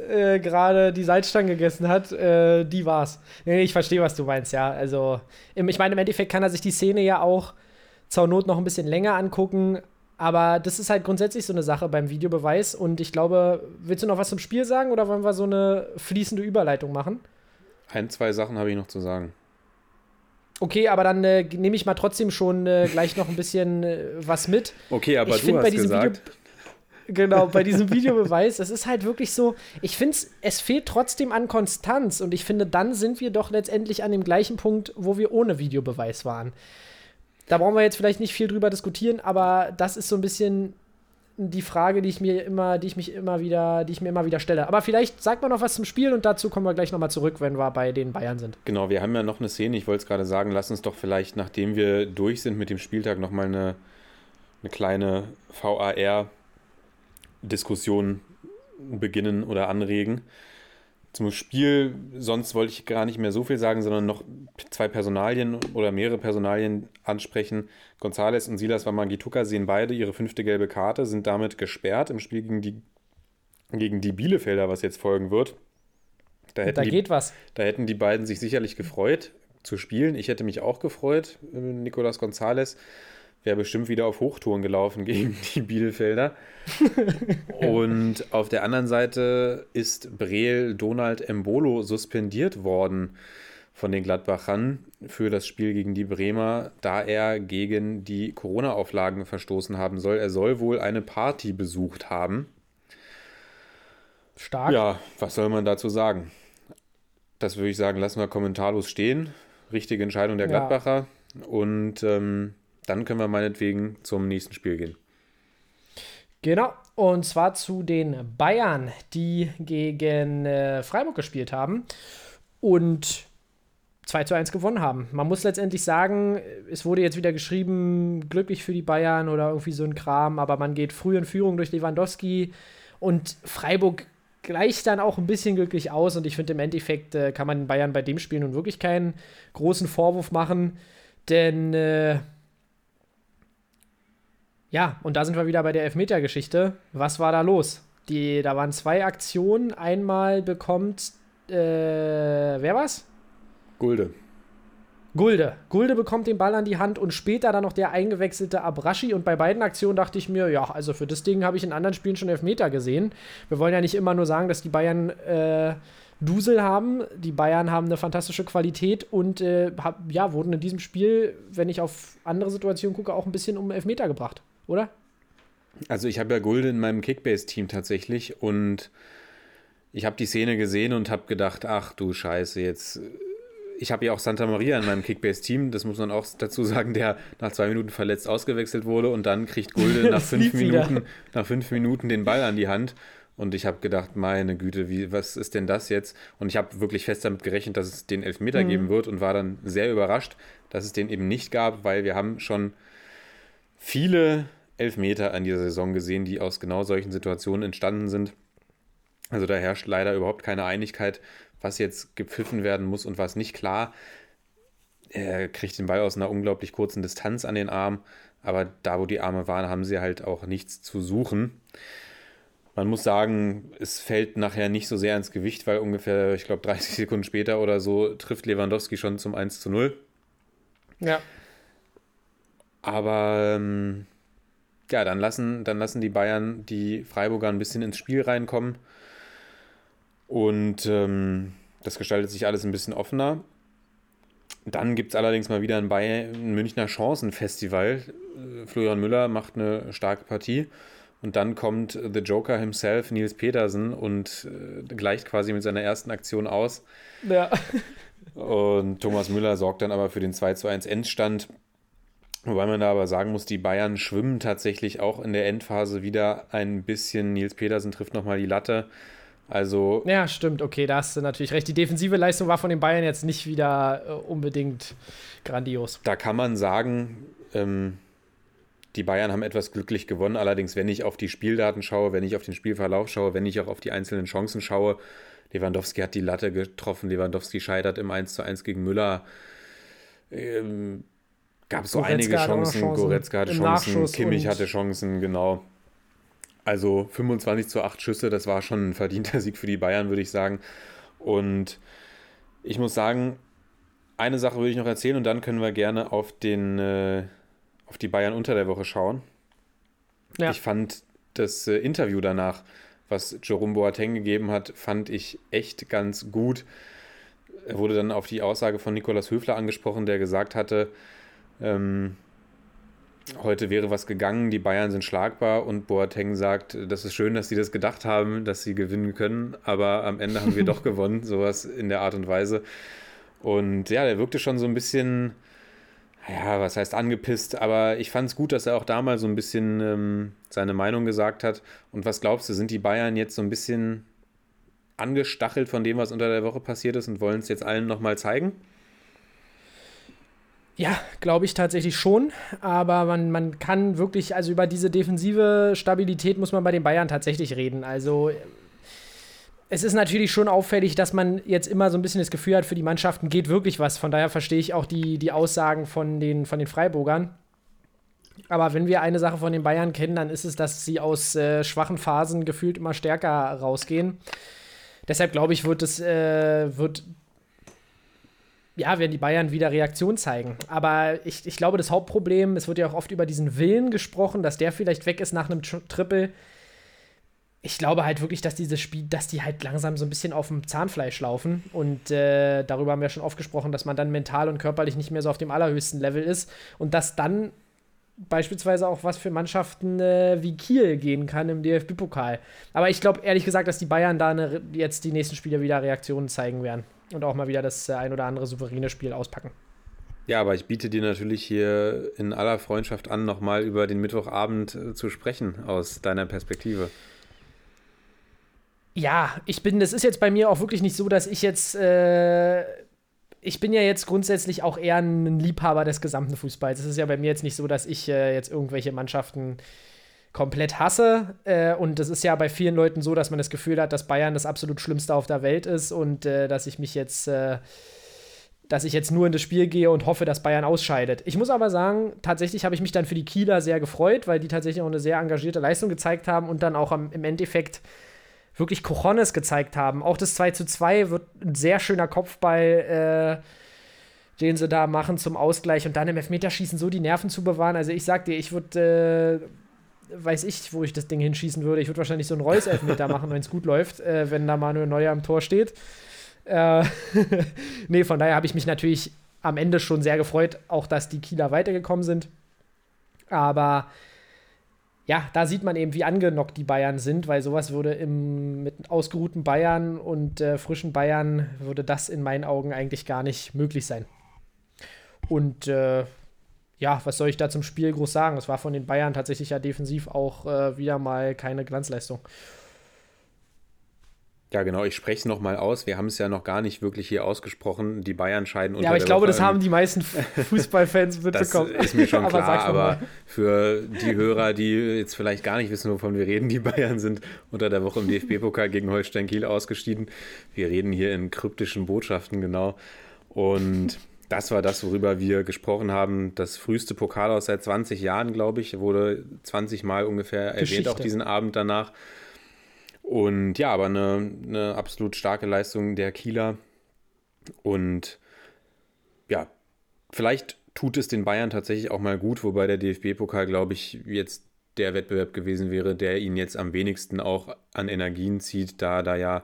äh, gerade die Salzstangen gegessen hat, äh, die war's. Nee, ich verstehe, was du meinst, ja. Also, ich meine, im Endeffekt kann er sich die Szene ja auch zur Not noch ein bisschen länger angucken. Aber das ist halt grundsätzlich so eine Sache beim Videobeweis. Und ich glaube, willst du noch was zum Spiel sagen oder wollen wir so eine fließende Überleitung machen? Ein, zwei Sachen habe ich noch zu sagen. Okay, aber dann äh, nehme ich mal trotzdem schon äh, gleich noch ein bisschen äh, was mit. Okay, aber ich du hast bei diesem gesagt. Video Genau, bei diesem Videobeweis, es ist halt wirklich so, ich finde, es fehlt trotzdem an Konstanz und ich finde, dann sind wir doch letztendlich an dem gleichen Punkt, wo wir ohne Videobeweis waren. Da brauchen wir jetzt vielleicht nicht viel drüber diskutieren, aber das ist so ein bisschen die Frage, die ich mir immer, die ich mich immer wieder, die ich mir immer wieder stelle. Aber vielleicht sagt man noch was zum Spiel und dazu kommen wir gleich nochmal zurück, wenn wir bei den Bayern sind. Genau, wir haben ja noch eine Szene, ich wollte es gerade sagen, lass uns doch vielleicht, nachdem wir durch sind mit dem Spieltag, nochmal eine, eine kleine VAR Diskussion beginnen oder anregen. Zum Spiel, sonst wollte ich gar nicht mehr so viel sagen, sondern noch zwei Personalien oder mehrere Personalien ansprechen. González und Silas Wamangituka sehen beide ihre fünfte gelbe Karte, sind damit gesperrt im Spiel gegen die, gegen die Bielefelder, was jetzt folgen wird. Da, da geht die, was. Da hätten die beiden sich sicherlich gefreut zu spielen. Ich hätte mich auch gefreut, äh, Nicolas González wäre bestimmt wieder auf Hochtouren gelaufen gegen die Bielefelder. Und auf der anderen Seite ist Breel Donald Embolo suspendiert worden von den Gladbachern für das Spiel gegen die Bremer, da er gegen die Corona-Auflagen verstoßen haben soll. Er soll wohl eine Party besucht haben. Stark. Ja, was soll man dazu sagen? Das würde ich sagen, lassen wir kommentarlos stehen. Richtige Entscheidung der Gladbacher. Ja. Und ähm, dann können wir meinetwegen zum nächsten Spiel gehen. Genau, und zwar zu den Bayern, die gegen äh, Freiburg gespielt haben und 2 zu 1 gewonnen haben. Man muss letztendlich sagen, es wurde jetzt wieder geschrieben, glücklich für die Bayern oder irgendwie so ein Kram, aber man geht früh in Führung durch Lewandowski und Freiburg gleicht dann auch ein bisschen glücklich aus und ich finde im Endeffekt äh, kann man den Bayern bei dem Spiel nun wirklich keinen großen Vorwurf machen, denn äh, ja, und da sind wir wieder bei der Elfmeter-Geschichte. Was war da los? Die, da waren zwei Aktionen. Einmal bekommt, äh, wer was? Gulde. Gulde. Gulde bekommt den Ball an die Hand und später dann noch der eingewechselte Abraschi. Und bei beiden Aktionen dachte ich mir, ja, also für das Ding habe ich in anderen Spielen schon Elfmeter gesehen. Wir wollen ja nicht immer nur sagen, dass die Bayern äh, Dusel haben. Die Bayern haben eine fantastische Qualität und äh, hab, ja, wurden in diesem Spiel, wenn ich auf andere Situationen gucke, auch ein bisschen um Elfmeter gebracht oder? Also ich habe ja Gulde in meinem Kickbase-Team tatsächlich und ich habe die Szene gesehen und habe gedacht, ach du Scheiße, jetzt. Ich habe ja auch Santa Maria in meinem Kickbase-Team, das muss man auch dazu sagen, der nach zwei Minuten verletzt ausgewechselt wurde und dann kriegt Gulde nach fünf Minuten, nach fünf Minuten den Ball an die Hand Und ich habe gedacht, meine Güte, wie, was ist denn das jetzt? Und ich habe wirklich fest damit gerechnet, dass es den Elfmeter Mhm. geben wird und war dann sehr überrascht, dass es den eben nicht gab, weil wir haben schon viele Elfmeter an dieser Saison gesehen, die aus genau solchen Situationen entstanden sind. Also da herrscht leider überhaupt keine Einigkeit, was jetzt gepfiffen werden muss und was nicht. Klar, er kriegt den Ball aus einer unglaublich kurzen Distanz an den Arm, aber da, wo die Arme waren, haben sie halt auch nichts zu suchen. Man muss sagen, es fällt nachher nicht so sehr ins Gewicht, weil ungefähr, ich glaube, 30 Sekunden später oder so trifft Lewandowski schon zum 1 zu 0. Ja. Aber ähm, ja, dann lassen, dann lassen die Bayern die Freiburger ein bisschen ins Spiel reinkommen. Und ähm, das gestaltet sich alles ein bisschen offener. Dann gibt es allerdings mal wieder ein, Bayern, ein Münchner Chancenfestival. Äh, Florian Müller macht eine starke Partie. Und dann kommt The Joker himself, Nils Petersen, und äh, gleicht quasi mit seiner ersten Aktion aus. Ja. Und Thomas Müller sorgt dann aber für den 2 zu 1 Endstand. Wobei man da aber sagen muss, die Bayern schwimmen tatsächlich auch in der Endphase wieder ein bisschen. Nils Petersen trifft nochmal die Latte. Also Ja, stimmt, okay, da hast du natürlich recht. Die defensive Leistung war von den Bayern jetzt nicht wieder äh, unbedingt grandios. da kann man sagen, ähm, die Bayern haben etwas glücklich gewonnen. Allerdings, wenn ich auf die Spieldaten schaue, wenn ich auf den Spielverlauf schaue, wenn ich auch auf die einzelnen Chancen schaue, Lewandowski hat die Latte getroffen, Lewandowski scheitert im 1 zu 1 gegen Müller. Ähm, gab es so einige Chancen, Chancen Goretzka hatte im Chancen, Nachschuss Kimmich hatte Chancen, genau. Also 25 zu 8 Schüsse, das war schon ein verdienter Sieg für die Bayern, würde ich sagen. Und ich muss sagen, eine Sache würde ich noch erzählen und dann können wir gerne auf, den, äh, auf die Bayern unter der Woche schauen. Ja. Ich fand das äh, Interview danach, was Jerome Boateng gegeben hat, fand ich echt ganz gut. Er wurde dann auf die Aussage von Nikolaus Höfler angesprochen, der gesagt hatte, ähm, heute wäre was gegangen, die Bayern sind schlagbar und Boateng sagt, das ist schön, dass sie das gedacht haben, dass sie gewinnen können, aber am Ende haben wir doch gewonnen, sowas in der Art und Weise. Und ja, der wirkte schon so ein bisschen, ja, was heißt angepisst, aber ich fand es gut, dass er auch da mal so ein bisschen ähm, seine Meinung gesagt hat. Und was glaubst du, sind die Bayern jetzt so ein bisschen angestachelt von dem, was unter der Woche passiert ist und wollen es jetzt allen nochmal zeigen? Ja, glaube ich tatsächlich schon. Aber man, man kann wirklich, also über diese defensive Stabilität muss man bei den Bayern tatsächlich reden. Also es ist natürlich schon auffällig, dass man jetzt immer so ein bisschen das Gefühl hat, für die Mannschaften geht wirklich was. Von daher verstehe ich auch die, die Aussagen von den, von den Freiburgern. Aber wenn wir eine Sache von den Bayern kennen, dann ist es, dass sie aus äh, schwachen Phasen gefühlt immer stärker rausgehen. Deshalb glaube ich, wird es, äh, wird ja, werden die Bayern wieder Reaktion zeigen. Aber ich, ich glaube, das Hauptproblem, es wird ja auch oft über diesen Willen gesprochen, dass der vielleicht weg ist nach einem Tr- Triple. Ich glaube halt wirklich, dass dieses Spiel, dass die halt langsam so ein bisschen auf dem Zahnfleisch laufen. Und äh, darüber haben wir schon oft gesprochen, dass man dann mental und körperlich nicht mehr so auf dem allerhöchsten Level ist. Und dass dann beispielsweise auch was für Mannschaften äh, wie Kiel gehen kann im DFB-Pokal. Aber ich glaube ehrlich gesagt, dass die Bayern da eine, jetzt die nächsten Spiele wieder Reaktionen zeigen werden und auch mal wieder das äh, ein oder andere souveräne Spiel auspacken. Ja, aber ich biete dir natürlich hier in aller Freundschaft an, nochmal über den Mittwochabend äh, zu sprechen, aus deiner Perspektive. Ja, ich bin, das ist jetzt bei mir auch wirklich nicht so, dass ich jetzt, äh, ich bin ja jetzt grundsätzlich auch eher ein Liebhaber des gesamten Fußballs. Es ist ja bei mir jetzt nicht so, dass ich äh, jetzt irgendwelche Mannschaften komplett hasse. Äh, und das ist ja bei vielen Leuten so, dass man das Gefühl hat, dass Bayern das absolut Schlimmste auf der Welt ist und äh, dass ich mich jetzt, äh, dass ich jetzt nur in das Spiel gehe und hoffe, dass Bayern ausscheidet. Ich muss aber sagen, tatsächlich habe ich mich dann für die Kieler sehr gefreut, weil die tatsächlich auch eine sehr engagierte Leistung gezeigt haben und dann auch am, im Endeffekt wirklich Cojones gezeigt haben. Auch das 2 zu 2 wird ein sehr schöner Kopfball, äh, den sie da machen zum Ausgleich und dann im Elfmeterschießen so die Nerven zu bewahren. Also ich sag dir, ich würde, äh, weiß ich, wo ich das Ding hinschießen würde. Ich würde wahrscheinlich so einen Reus-Elfmeter machen, wenn es gut läuft, äh, wenn da Manuel Neuer am Tor steht. Äh, nee, von daher habe ich mich natürlich am Ende schon sehr gefreut, auch dass die Kieler weitergekommen sind. Aber ja, da sieht man eben, wie angenockt die Bayern sind, weil sowas würde im, mit ausgeruhten Bayern und äh, frischen Bayern würde das in meinen Augen eigentlich gar nicht möglich sein. Und äh, ja, was soll ich da zum Spiel groß sagen? Es war von den Bayern tatsächlich ja defensiv auch äh, wieder mal keine Glanzleistung. Ja, genau, ich spreche es nochmal aus. Wir haben es ja noch gar nicht wirklich hier ausgesprochen. Die Bayern scheiden unter Ja, aber ich glaube, Woche das haben die meisten Fußballfans Das mitbekommen. ist mir schon Aber klar, aber mal. für die Hörer, die jetzt vielleicht gar nicht wissen, wovon wir reden, die Bayern sind unter der Woche im DFB-Pokal gegen Holstein Kiel ausgeschieden. Wir reden hier in kryptischen Botschaften, genau. Und das war das, worüber wir gesprochen haben. Das früheste Pokal aus seit 20 Jahren, glaube ich, wurde 20 Mal ungefähr erwähnt, Geschichte. auch diesen Abend danach. Und ja, aber eine, eine absolut starke Leistung der Kieler. Und ja, vielleicht tut es den Bayern tatsächlich auch mal gut, wobei der DFB-Pokal, glaube ich, jetzt der Wettbewerb gewesen wäre, der ihn jetzt am wenigsten auch an Energien zieht, da da ja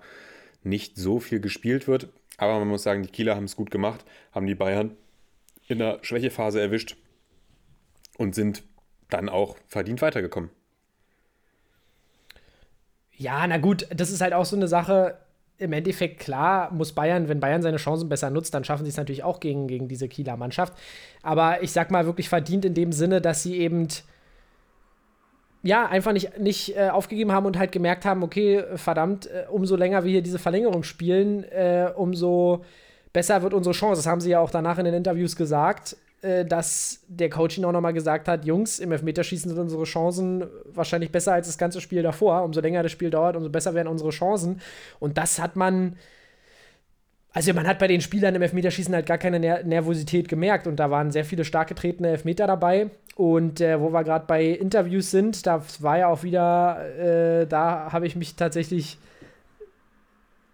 nicht so viel gespielt wird. Aber man muss sagen, die Kieler haben es gut gemacht, haben die Bayern in der Schwächephase erwischt und sind dann auch verdient weitergekommen. Ja, na gut, das ist halt auch so eine Sache. Im Endeffekt, klar, muss Bayern, wenn Bayern seine Chancen besser nutzt, dann schaffen sie es natürlich auch gegen, gegen diese Kieler Mannschaft. Aber ich sag mal, wirklich verdient in dem Sinne, dass sie eben ja, einfach nicht, nicht äh, aufgegeben haben und halt gemerkt haben, okay, verdammt, äh, umso länger wir hier diese Verlängerung spielen, äh, umso besser wird unsere Chance. Das haben sie ja auch danach in den Interviews gesagt, äh, dass der Coach ihnen auch nochmal gesagt hat, Jungs, im Elfmeterschießen sind unsere Chancen wahrscheinlich besser als das ganze Spiel davor. Umso länger das Spiel dauert, umso besser werden unsere Chancen. Und das hat man also man hat bei den Spielern im Elfmeterschießen halt gar keine Ner Nervosität gemerkt und da waren sehr viele stark getretene Elfmeter dabei. Und äh, wo wir gerade bei Interviews sind, da war ja auch wieder, äh, da habe ich mich tatsächlich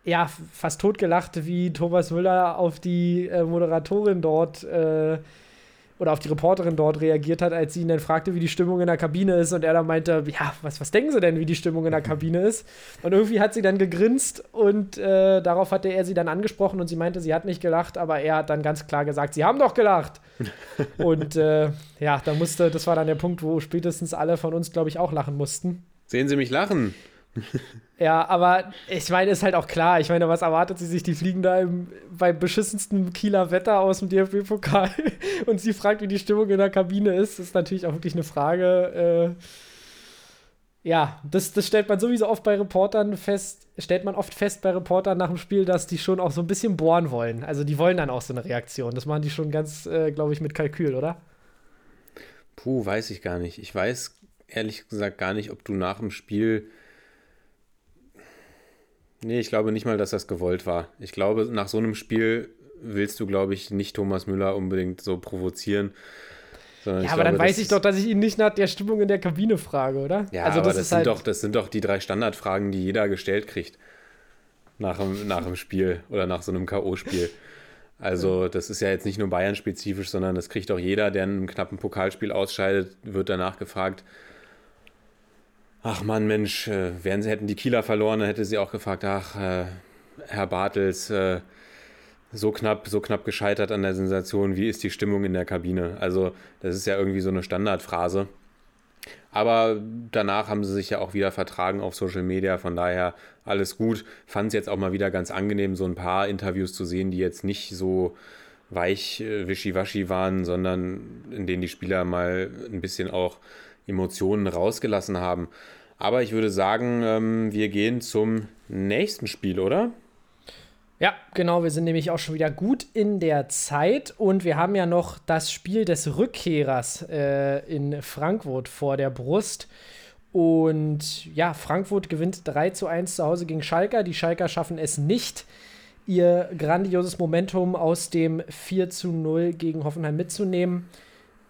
ja fast totgelacht, wie Thomas Müller auf die äh, Moderatorin dort äh, oder auf die Reporterin dort reagiert hat, als sie ihn dann fragte, wie die Stimmung in der Kabine ist und er dann meinte, ja, was, was denken Sie denn, wie die Stimmung in der Kabine ist? Und irgendwie hat sie dann gegrinst und äh, darauf hatte er sie dann angesprochen und sie meinte, sie hat nicht gelacht, aber er hat dann ganz klar gesagt, sie haben doch gelacht. und äh, ja, da musste, das war dann der Punkt, wo spätestens alle von uns, glaube ich, auch lachen mussten. Sehen Sie mich lachen? Ja, aber ich meine, ist halt auch klar. Ich meine, was erwartet sie sich? Die fliegen da im, beim beschissensten Kieler Wetter aus dem DFB-Pokal und sie fragt, wie die Stimmung in der Kabine ist. Das ist natürlich auch wirklich eine Frage. Äh, ja, das, das stellt man sowieso oft bei Reportern fest, stellt man oft fest bei Reportern nach dem Spiel, dass die schon auch so ein bisschen bohren wollen. Also die wollen dann auch so eine Reaktion. Das machen die schon ganz, äh, glaube ich, mit Kalkül, oder? Puh, weiß ich gar nicht. Ich weiß ehrlich gesagt gar nicht, ob du nach dem Spiel Nee, ich glaube nicht mal, dass das gewollt war. Ich glaube, nach so einem Spiel willst du, glaube ich, nicht Thomas Müller unbedingt so provozieren. Ja, aber glaube, dann weiß ich doch, dass ich ihn nicht nach der Stimmung in der Kabine frage, oder? Ja, also das, aber das sind, halt doch, das sind doch die drei Standardfragen, die jeder gestellt kriegt nach dem, nach dem Spiel oder nach so einem K.O.-Spiel. Also, das ist ja jetzt nicht nur Bayern-spezifisch, sondern das kriegt auch jeder, der in einem knappen Pokalspiel ausscheidet, wird danach gefragt, Ach man, Mensch, äh, wären sie, hätten die Kieler verloren, dann hätte sie auch gefragt, ach, äh, Herr Bartels, äh, so knapp, so knapp gescheitert an der Sensation, wie ist die Stimmung in der Kabine? Also, das ist ja irgendwie so eine Standardphrase. Aber danach haben sie sich ja auch wieder vertragen auf Social Media, von daher alles gut. Fand es jetzt auch mal wieder ganz angenehm, so ein paar Interviews zu sehen, die jetzt nicht so weich äh, wischiwaschi waren, sondern in denen die Spieler mal ein bisschen auch Emotionen rausgelassen haben. Aber ich würde sagen, ähm, wir gehen zum nächsten Spiel, oder? Ja, genau. Wir sind nämlich auch schon wieder gut in der Zeit und wir haben ja noch das Spiel des Rückkehrers äh, in Frankfurt vor der Brust. Und ja, Frankfurt gewinnt 3 zu 1 zu Hause gegen Schalker. Die Schalker schaffen es nicht, ihr grandioses Momentum aus dem 4 zu 0 gegen Hoffenheim mitzunehmen.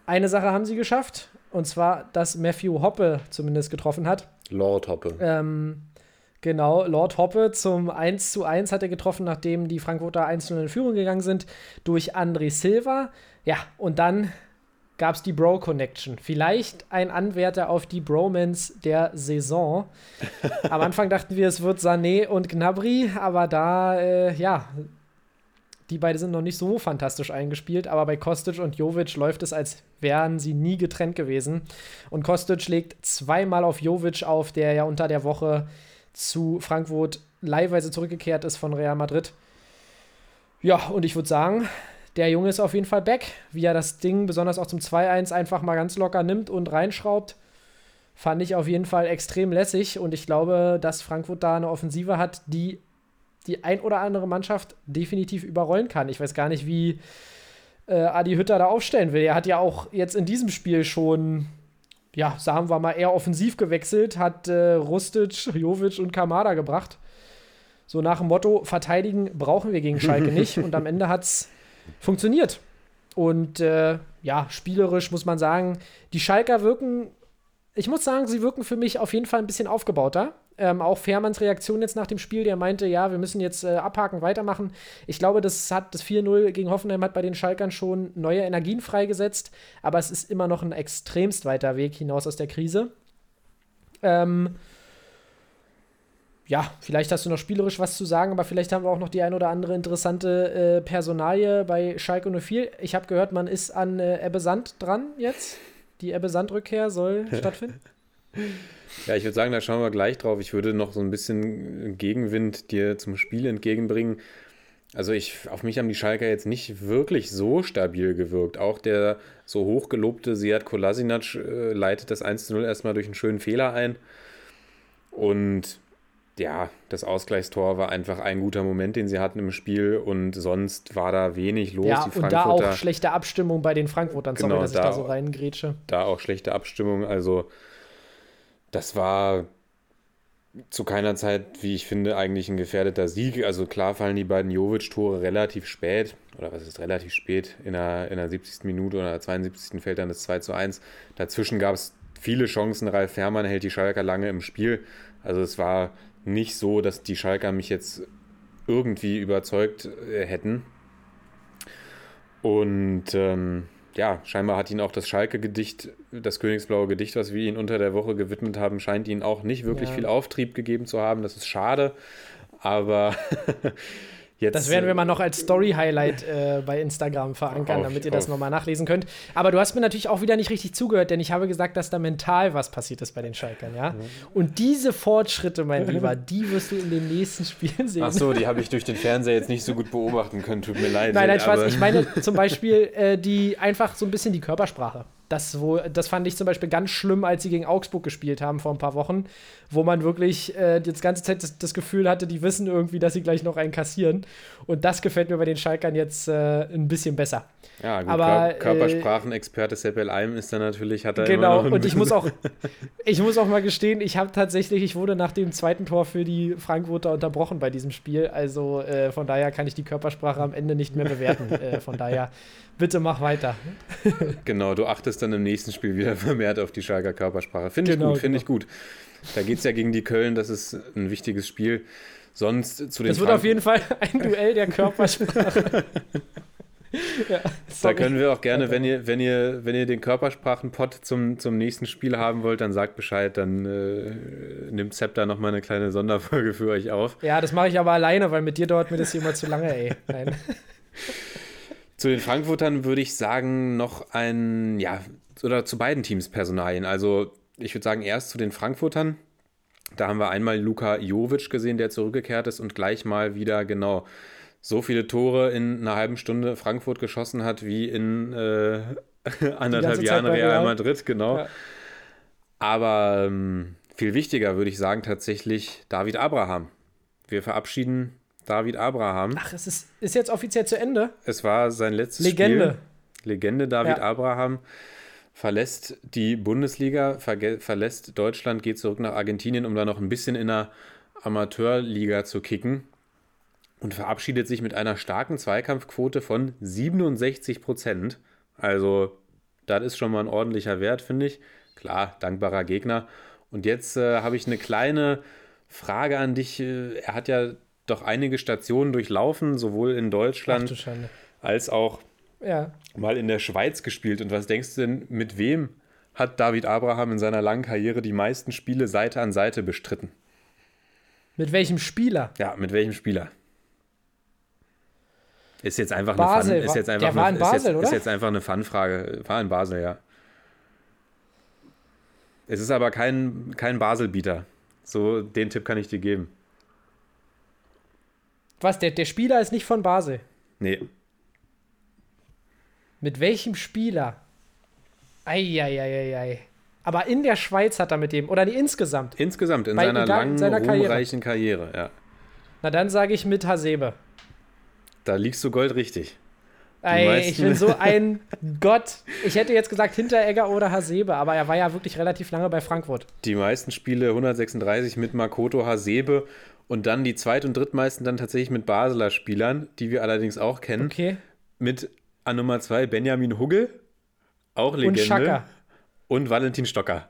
Eine Sache haben sie geschafft, und zwar, dass Matthew Hoppe zumindest getroffen hat. Lord Hoppe. Ähm, genau, Lord Hoppe zum 1 zu 1 hat er getroffen, nachdem die Frankfurter 1 in Führung gegangen sind, durch André Silva. Ja, und dann gab es die Bro-Connection. Vielleicht ein Anwärter auf die Bromance der Saison. Am Anfang dachten wir, es wird Sané und Gnabry, aber da, äh, ja, die beiden sind noch nicht so fantastisch eingespielt, aber bei Kostic und Jovic läuft es, als wären sie nie getrennt gewesen. Und Kostic legt zweimal auf Jovic auf, der ja unter der Woche zu Frankfurt leihweise zurückgekehrt ist von Real Madrid. Ja, und ich würde sagen, der Junge ist auf jeden Fall back, wie er das Ding besonders auch zum 2-1 einfach mal ganz locker nimmt und reinschraubt. Fand ich auf jeden Fall extrem lässig und ich glaube, dass Frankfurt da eine Offensive hat, die die ein oder andere Mannschaft definitiv überrollen kann. Ich weiß gar nicht, wie äh, Adi Hütter da aufstellen will. Er hat ja auch jetzt in diesem Spiel schon, ja, sagen wir mal, eher offensiv gewechselt, hat äh, Rustic, Jovic und Kamada gebracht. So nach dem Motto, verteidigen brauchen wir gegen Schalke nicht. Und am Ende hat es funktioniert. Und äh, ja, spielerisch muss man sagen, die Schalker wirken, ich muss sagen, sie wirken für mich auf jeden Fall ein bisschen aufgebauter. Ähm, auch Fährmanns Reaktion jetzt nach dem Spiel, der meinte, ja, wir müssen jetzt äh, abhaken, weitermachen. Ich glaube, das hat das 4-0 gegen Hoffenheim hat bei den Schalkern schon neue Energien freigesetzt, aber es ist immer noch ein extremst weiter Weg hinaus aus der Krise. Ähm, ja, vielleicht hast du noch spielerisch was zu sagen, aber vielleicht haben wir auch noch die ein oder andere interessante äh, Personalie bei Schalke 04. Ich habe gehört, man ist an äh, Ebbe Sand dran jetzt. Die Ebbe Sand-Rückkehr soll stattfinden. Ja, ich würde sagen, da schauen wir gleich drauf. Ich würde noch so ein bisschen Gegenwind dir zum Spiel entgegenbringen. Also ich, auf mich haben die Schalker jetzt nicht wirklich so stabil gewirkt. Auch der so hochgelobte Seat Kolasinac äh, leitet das 1-0 erstmal durch einen schönen Fehler ein. Und ja, das Ausgleichstor war einfach ein guter Moment, den sie hatten im Spiel und sonst war da wenig los. Ja, und da auch schlechte Abstimmung bei den Frankfurtern. Sorry, Genau, dass ich da da so reingrätsche. da auch schlechte Abstimmung. Also das war zu keiner Zeit, wie ich finde, eigentlich ein gefährdeter Sieg. Also klar fallen die beiden Jovic-Tore relativ spät, oder was ist relativ spät, in der, in der 70. Minute oder der 72. fällt dann das 2 zu 1. Dazwischen gab es viele Chancen. Ralf Fährmann hält die Schalker lange im Spiel. Also es war nicht so, dass die Schalker mich jetzt irgendwie überzeugt äh, hätten. Und ähm, ja, scheinbar hat ihn auch das Schalke-Gedicht, das Königsblaue Gedicht, was wir ihn unter der Woche gewidmet haben, scheint ihn auch nicht wirklich Ja. viel Auftrieb gegeben zu haben. Das ist schade. Aber jetzt. Das werden wir mal noch als Story-Highlight äh, bei Instagram verankern, Auf- damit ihr das nochmal nachlesen könnt. Aber du hast mir natürlich auch wieder nicht richtig zugehört, denn ich habe gesagt, dass da mental was passiert ist bei den Schalkern, ja? Und diese Fortschritte, mein Lieber, die wirst du in den nächsten Spielen sehen. Ach so, die habe ich durch den Fernseher jetzt nicht so gut beobachten können. Tut mir leid. Nein, nein, Spaß. Ich meine zum Beispiel äh, die einfach so ein bisschen die Körpersprache. Das, wo, das fand ich zum Beispiel ganz schlimm, als sie gegen Augsburg gespielt haben vor ein paar Wochen, wo man wirklich äh, die ganze Zeit das, das Gefühl hatte, die wissen irgendwie, dass sie gleich noch einen kassieren. Und das gefällt mir bei den Schalkern jetzt äh, ein bisschen besser. Ja, gut, Aber, Kör Körpersprachenexperte Seppel Alm ist da natürlich, hat er Genau, und ich muss auch, ich muss auch mal gestehen, ich habe tatsächlich, ich wurde nach dem zweiten Tor für die Frankfurter unterbrochen bei diesem Spiel. Also äh, von daher kann ich die Körpersprache am Ende nicht mehr bewerten. äh, von daher, bitte mach weiter. Genau, du achtest dann im nächsten Spiel wieder vermehrt auf die Schalker Körpersprache. Finde ich Genau, gut, finde ich genau. gut. Da geht es ja gegen die Köln, das ist ein wichtiges Spiel. Sonst zu den Das wird Frank- auf jeden Fall ein Duell der Körpersprache. ja, Da können wir auch gerne, wenn ihr, wenn ihr, wenn ihr den Körpersprachen-Pod zum, zum nächsten Spiel haben wollt, dann sagt Bescheid, dann äh, nimmt Sepp da nochmal eine kleine Sonderfolge für euch auf. ja, das mache ich aber alleine, weil mit dir dauert mir das hier immer zu lange, ey. Nein. Zu den Frankfurtern würde ich sagen, noch ein, ja, oder zu beiden Teams Personalien. Also ich würde sagen, erst zu den Frankfurtern. Da haben wir einmal Luka Jovic gesehen, der zurückgekehrt ist und gleich mal wieder genau so viele Tore in einer halben Stunde Frankfurt geschossen hat, wie in äh, anderthalb Jahren Real. Madrid, genau. Ja. Aber ähm, viel wichtiger würde ich sagen tatsächlich David Abraham. Wir verabschieden David Abraham. Ach, es ist, ist jetzt offiziell zu Ende. Es war sein letztes Legende. Spiel. Legende David Ja. Abraham verlässt die Bundesliga, verlässt Deutschland, geht zurück nach Argentinien, um da noch ein bisschen in der Amateurliga zu kicken und verabschiedet sich mit einer starken Zweikampfquote von 67 Prozent. Also, das ist schon mal ein ordentlicher Wert, finde ich. Klar, dankbarer Gegner. Und jetzt äh, habe ich eine kleine Frage an dich. Äh, Er hat ja doch einige Stationen durchlaufen, sowohl in Deutschland als auch Ja. mal in der Schweiz gespielt. Und was denkst du denn, mit wem hat David Abraham in seiner langen Karriere die meisten Spiele Seite an Seite bestritten? Mit welchem Spieler? Ja, mit welchem Spieler? Ist jetzt einfach Basel, eine Fun, ist war- jetzt einfach der war eine, in Basel, ist jetzt, oder? Ist jetzt einfach eine Fun-Frage. War in Basel, ja. Es ist aber kein, kein Basel-Bieter. So, den Tipp kann ich dir geben. Was, der, der Spieler ist nicht von Basel. Nee, Mit welchem Spieler? Eieieiei. Aber in der Schweiz hat er mit dem, oder nee, insgesamt. insgesamt in Bei- seiner in langen, seiner Karriere. Karriere, ja. Na, dann sage ich mit Hasebe. Da liegst du goldrichtig. Ey, ich bin so ein Gott. Ich hätte jetzt gesagt Hinteregger oder Hasebe, aber er war ja wirklich relativ lange bei Frankfurt. Die meisten Spiele 136 mit Makoto Hasebe und dann die zweit- und drittmeisten dann tatsächlich mit Basler Spielern, die wir allerdings auch kennen. Okay. Mit an Nummer 2 Benjamin Hugge, auch Legende. Und Schaka. Und Valentin Stocker.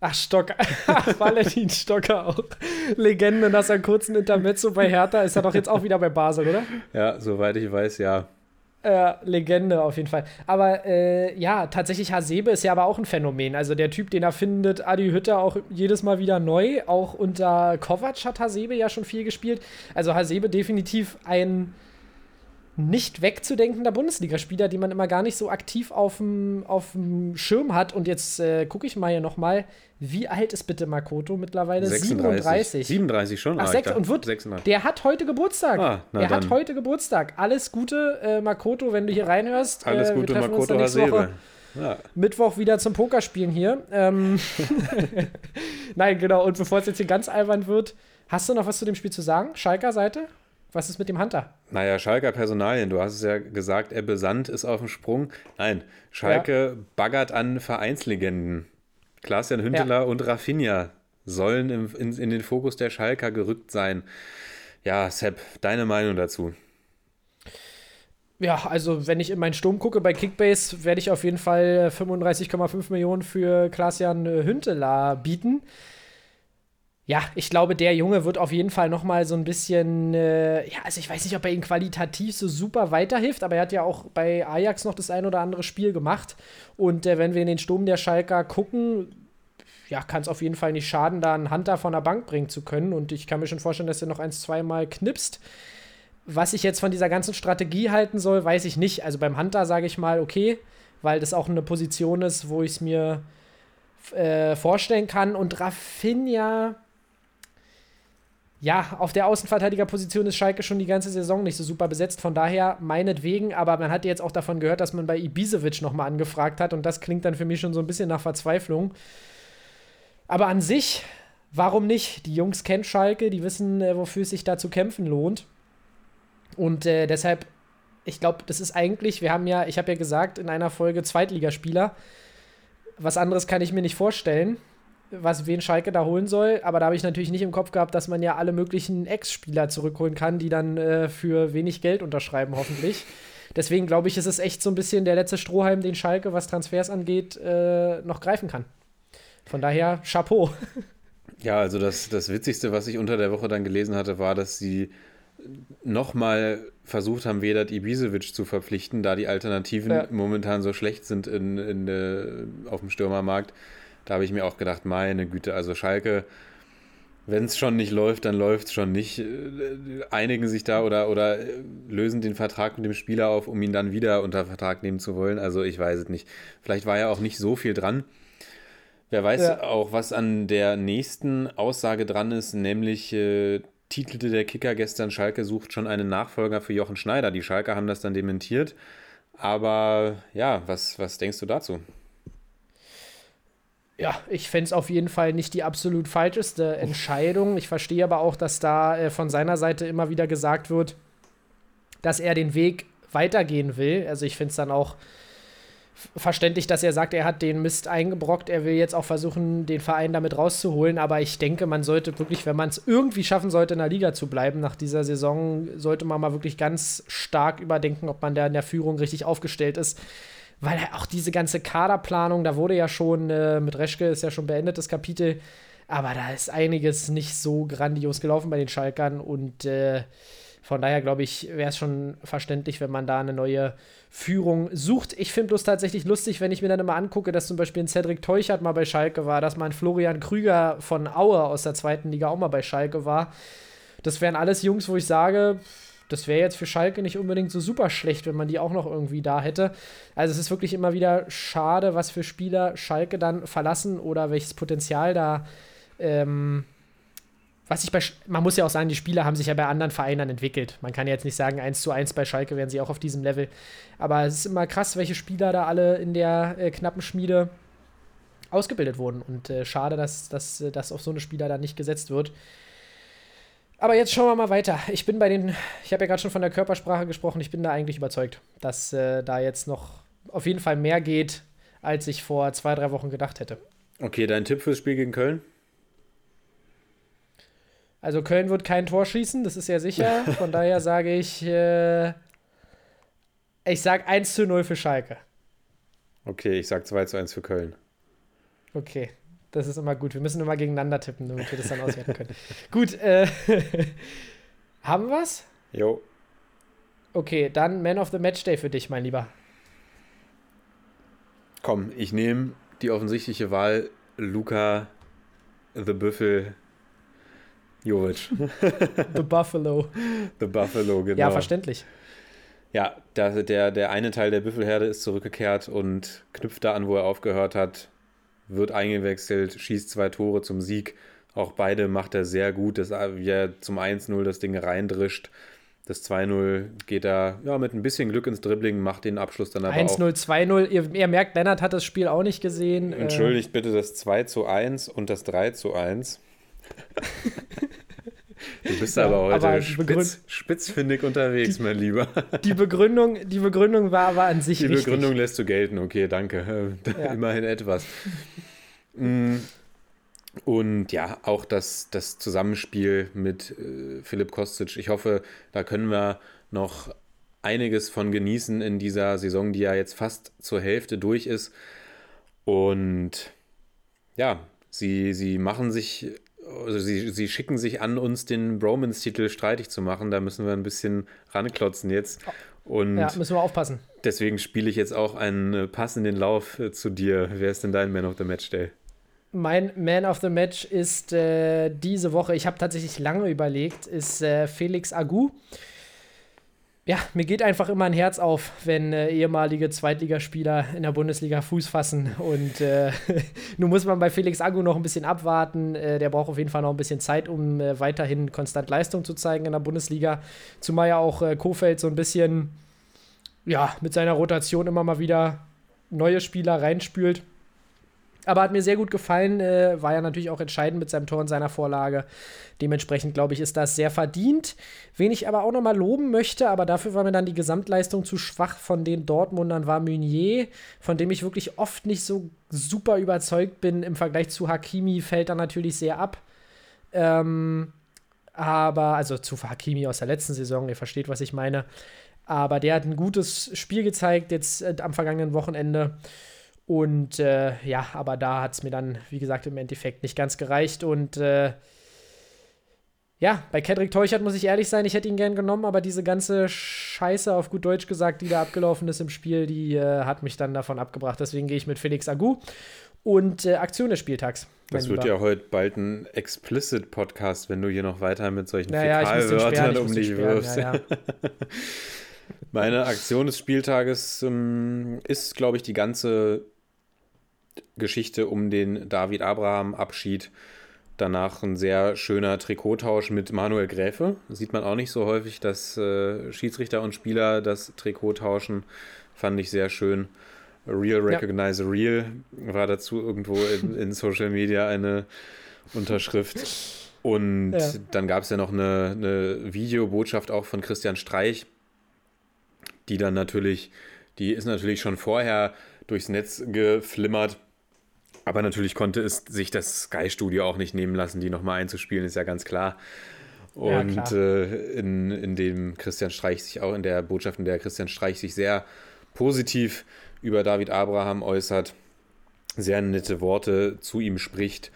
Ach, Stocker. Valentin Stocker auch. Legende nach seinem kurzen Intermezzo bei Hertha ist er doch jetzt auch wieder bei Basel, oder? Ja, soweit ich weiß, ja. Äh, Legende auf jeden Fall. Aber äh, ja, tatsächlich Hasebe ist ja aber auch ein Phänomen. Also der Typ, den er findet, Adi Hütter auch jedes Mal wieder neu. Auch unter Kovac hat Hasebe ja schon viel gespielt. Also Hasebe definitiv ein nicht wegzudenkender Bundesligaspieler, den man immer gar nicht so aktiv auf dem Schirm hat. Und jetzt äh, gucke ich mal hier nochmal, wie alt ist bitte Makoto mittlerweile? 37. 37 schon? Ach, Ah, ich sechs, dachte, und wird, 36. der hat heute Geburtstag. Ah, der hat heute Geburtstag. Alles Gute, äh, Makoto, wenn du hier reinhörst. Alles äh, Gute, Makoto Hasebe. Woche Ja. Mittwoch wieder zum Pokerspielen hier. Ähm Nein, genau. Und bevor es jetzt hier ganz albern wird, hast du noch was zu dem Spiel zu sagen? Schalker Seite? Was ist mit dem Hunter? Naja, Schalker Personalien, du hast es ja gesagt, Ebbe Sand ist auf dem Sprung. Nein, Schalke baggert an Vereinslegenden. Klaas-Jan Hünteler und Rafinha sollen im, in, in den Fokus der Schalker gerückt sein. Ja, Sepp, deine Meinung dazu? Ja, also wenn ich in meinen Sturm gucke bei Kickbase, werde ich auf jeden Fall 35,5 Millionen für Klaas-Jan äh, Hünteler bieten. Ja, ich glaube, der Junge wird auf jeden Fall noch mal so ein bisschen, äh, ja, also ich weiß nicht, ob er ihm qualitativ so super weiterhilft, aber er hat ja auch bei Ajax noch das ein oder andere Spiel gemacht. Und äh, wenn wir in den Sturm der Schalker gucken, ja, kann es auf jeden Fall nicht schaden, da einen Hunter von der Bank bringen zu können. Und ich kann mir schon vorstellen, dass er noch ein, zweimal knipst. Was ich jetzt von dieser ganzen Strategie halten soll, weiß ich nicht. Also beim Hunter sage ich mal, okay, weil das auch eine Position ist, wo ich es mir äh, vorstellen kann. Und Rafinha, ja, auf der Außenverteidigerposition ist Schalke schon die ganze Saison nicht so super besetzt. Von daher meinetwegen, aber man hat jetzt auch davon gehört, dass man bei Ibisevic nochmal angefragt hat. Und das klingt dann für mich schon so ein bisschen nach Verzweiflung. Aber an sich, warum nicht? Die Jungs kennen Schalke, die wissen, äh, wofür es sich da zu kämpfen lohnt. Und äh, deshalb, ich glaube, das ist eigentlich, wir haben ja, ich habe ja gesagt, in einer Folge Zweitligaspieler. Was anderes kann ich mir nicht vorstellen, was wen Schalke da holen soll. Aber da habe ich natürlich nicht im Kopf gehabt, dass man ja alle möglichen Ex-Spieler zurückholen kann, die dann äh, für wenig Geld unterschreiben, hoffentlich. Deswegen glaube ich, ist es echt so ein bisschen der letzte Strohhalm, den Schalke, was Transfers angeht, äh, noch greifen kann. Von daher, Chapeau. Ja, also das, das Witzigste, was ich unter der Woche dann gelesen hatte, war, dass sie nochmal versucht haben, Vedat Ibisevic zu verpflichten, da die Alternativen Ja. momentan so schlecht sind in, in, äh, auf dem Stürmermarkt. Da habe ich mir auch gedacht, meine Güte, also Schalke, wenn es schon nicht läuft, dann läuft es schon nicht. Äh, Einigen sich da oder, oder äh, lösen den Vertrag mit dem Spieler auf, um ihn dann wieder unter Vertrag nehmen zu wollen. Also ich weiß es nicht. Vielleicht war ja auch nicht so viel dran. Wer weiß Ja. auch, was an der nächsten Aussage dran ist, nämlich äh, titelte der Kicker gestern, Schalke sucht schon einen Nachfolger für Jochen Schneider. Die Schalker haben das dann dementiert. Aber ja, was, was denkst du dazu? Ja, ich fände es auf jeden Fall nicht die absolut falscheste Entscheidung. Ich verstehe aber auch, dass da äh, von seiner Seite immer wieder gesagt wird, dass er den Weg weitergehen will. Also ich finde es dann auch verständlich, dass er sagt, er hat den Mist eingebrockt, er will jetzt auch versuchen, den Verein damit rauszuholen. Aber ich denke, man sollte wirklich, wenn man es irgendwie schaffen sollte, in der Liga zu bleiben nach dieser Saison, sollte man mal wirklich ganz stark überdenken, ob man da in der Führung richtig aufgestellt ist weil auch diese ganze Kaderplanung, da wurde ja schon, äh, mit Reschke ist ja schon beendet das Kapitel, aber da ist einiges nicht so grandios gelaufen bei den Schalkern und äh, von daher glaube ich, wäre es schon verständlich, wenn man da eine neue Führung sucht. Ich finde bloß tatsächlich lustig, wenn ich mir dann immer angucke, dass zum Beispiel ein Cedric Teuchert mal bei Schalke war, dass mal ein Florian Krüger von Aue aus der zweiten Liga auch mal bei Schalke war. Das wären alles Jungs, wo ich sage, das wäre jetzt für Schalke nicht unbedingt so super schlecht, wenn man die auch noch irgendwie da hätte. Also es ist wirklich immer wieder schade, was für Spieler Schalke dann verlassen oder welches Potenzial da. Ähm, was ich bei, Sch- man muss ja auch sagen, die Spieler haben sich ja bei anderen Vereinen entwickelt. Man kann ja jetzt nicht sagen, 1 zu 1 bei Schalke wären sie auch auf diesem Level. Aber es ist immer krass, welche Spieler da alle in der äh, knappen Schmiede ausgebildet wurden. Und äh, schade, dass, dass, äh, auf so eine Spieler dann nicht gesetzt wird. Aber jetzt schauen wir mal weiter. Ich bin bei den, ich habe ja gerade schon von der Körpersprache gesprochen, ich bin da eigentlich überzeugt, dass äh, da jetzt noch auf jeden Fall mehr geht, als ich vor zwei, drei Wochen gedacht hätte. Okay, dein Tipp fürs Spiel gegen Köln? Also Köln wird kein Tor schießen, das ist ja sicher. Von daher sage ich, äh, ich sage 1 zu 0 für Schalke. Okay, ich sag 2 zu 1 für Köln. Okay, das ist immer gut. Wir müssen immer gegeneinander tippen, damit wir das dann auswerten können. gut, äh, haben wir's? Jo. Okay, dann Man of the Match Day für dich, mein Lieber. Komm, ich nehme die offensichtliche Wahl Luca the Büffel Jovic. The Buffalo. The Buffalo, genau. Ja, verständlich. Ja, der, der, der eine Teil der Büffelherde ist zurückgekehrt und knüpft da an, wo er aufgehört hat, wird eingewechselt, schießt zwei Tore zum Sieg. Auch beide macht er sehr gut, dass er zum 1-0 das Ding reindrischt. Das 2-0 geht da ja, mit ein bisschen Glück ins Dribbling, macht den Abschluss dann aber 1-0, 2-0. Ihr, ihr, merkt, Lennart hat das Spiel auch nicht gesehen. Entschuldigt bitte das 2 zu 1 und das 3 zu 1. Du bist ja, aber heute aber spitz, spitzfindig unterwegs, die, mein Lieber. Die Begründung, die Begründung war aber an sich Die richtig. Begründung lässt du gelten, okay, danke. Ja. Immerhin etwas. Mm. Und ja, auch das, das Zusammenspiel mit äh, Philipp Kostic. Ich hoffe, da können wir noch einiges von genießen in dieser Saison, die ja jetzt fast zur Hälfte durch ist. Und ja, sie, sie machen sich also sie, sie schicken sich an, uns den Bromance-Titel streitig zu machen. Da müssen wir ein bisschen ranklotzen jetzt. Und ja, müssen wir aufpassen. Deswegen spiele ich jetzt auch einen passenden Lauf äh, zu dir. Wer ist denn dein Man of the Match Day? Mein Man of the Match ist äh, diese Woche, ich habe tatsächlich lange überlegt, ist äh, Felix Agu ja, mir geht einfach immer ein Herz auf, wenn äh, ehemalige Zweitligaspieler in der Bundesliga Fuß fassen. Und äh, nun muss man bei Felix Agu noch ein bisschen abwarten. Äh, der braucht auf jeden Fall noch ein bisschen Zeit, um äh, weiterhin konstant Leistung zu zeigen in der Bundesliga. Zumal ja auch äh, Kofeld so ein bisschen, ja, mit seiner Rotation immer mal wieder neue Spieler reinspült. Aber hat mir sehr gut gefallen, äh, war ja natürlich auch entscheidend mit seinem Tor und seiner Vorlage. Dementsprechend, glaube ich, ist das sehr verdient. Wen ich aber auch nochmal loben möchte, aber dafür war mir dann die Gesamtleistung zu schwach von den Dortmundern, war Meunier, von dem ich wirklich oft nicht so super überzeugt bin. Im Vergleich zu Hakimi fällt er natürlich sehr ab. Ähm, aber, also zu Hakimi aus der letzten Saison, ihr versteht, was ich meine. Aber der hat ein gutes Spiel gezeigt jetzt äh, am vergangenen Wochenende. Und äh, ja, aber da hat es mir dann, wie gesagt, im Endeffekt nicht ganz gereicht. Und äh, ja, bei Kedrick Teuchert muss ich ehrlich sein, ich hätte ihn gern genommen, aber diese ganze Scheiße, auf gut Deutsch gesagt, die da abgelaufen ist im Spiel, die äh, hat mich dann davon abgebracht. Deswegen gehe ich mit Felix Agu und äh, Aktion des Spieltags. Das wird ja heute bald ein Explicit-Podcast, wenn du hier noch weiter mit solchen naja, Fäkalwörtern um dich wirfst. Ja, ja. Meine Aktion des Spieltages ähm, ist, glaube ich, die ganze Geschichte um den David Abraham-Abschied. Danach ein sehr schöner Trikottausch mit Manuel Gräfe. Sieht man auch nicht so häufig, dass äh, Schiedsrichter und Spieler das Trikot tauschen. Fand ich sehr schön. Real Recognize ja. Real war dazu irgendwo in, in, Social Media eine Unterschrift. Und ja. dann gab es ja noch eine, eine Videobotschaft auch von Christian Streich, die dann natürlich, die ist natürlich schon vorher durchs Netz geflimmert aber natürlich konnte es sich das Sky-Studio auch nicht nehmen lassen, die nochmal einzuspielen, ist ja ganz klar. Und ja, äh, in, in dem Christian Streich sich auch in der Botschaft, in der Christian Streich sich sehr positiv über David Abraham äußert, sehr nette Worte zu ihm spricht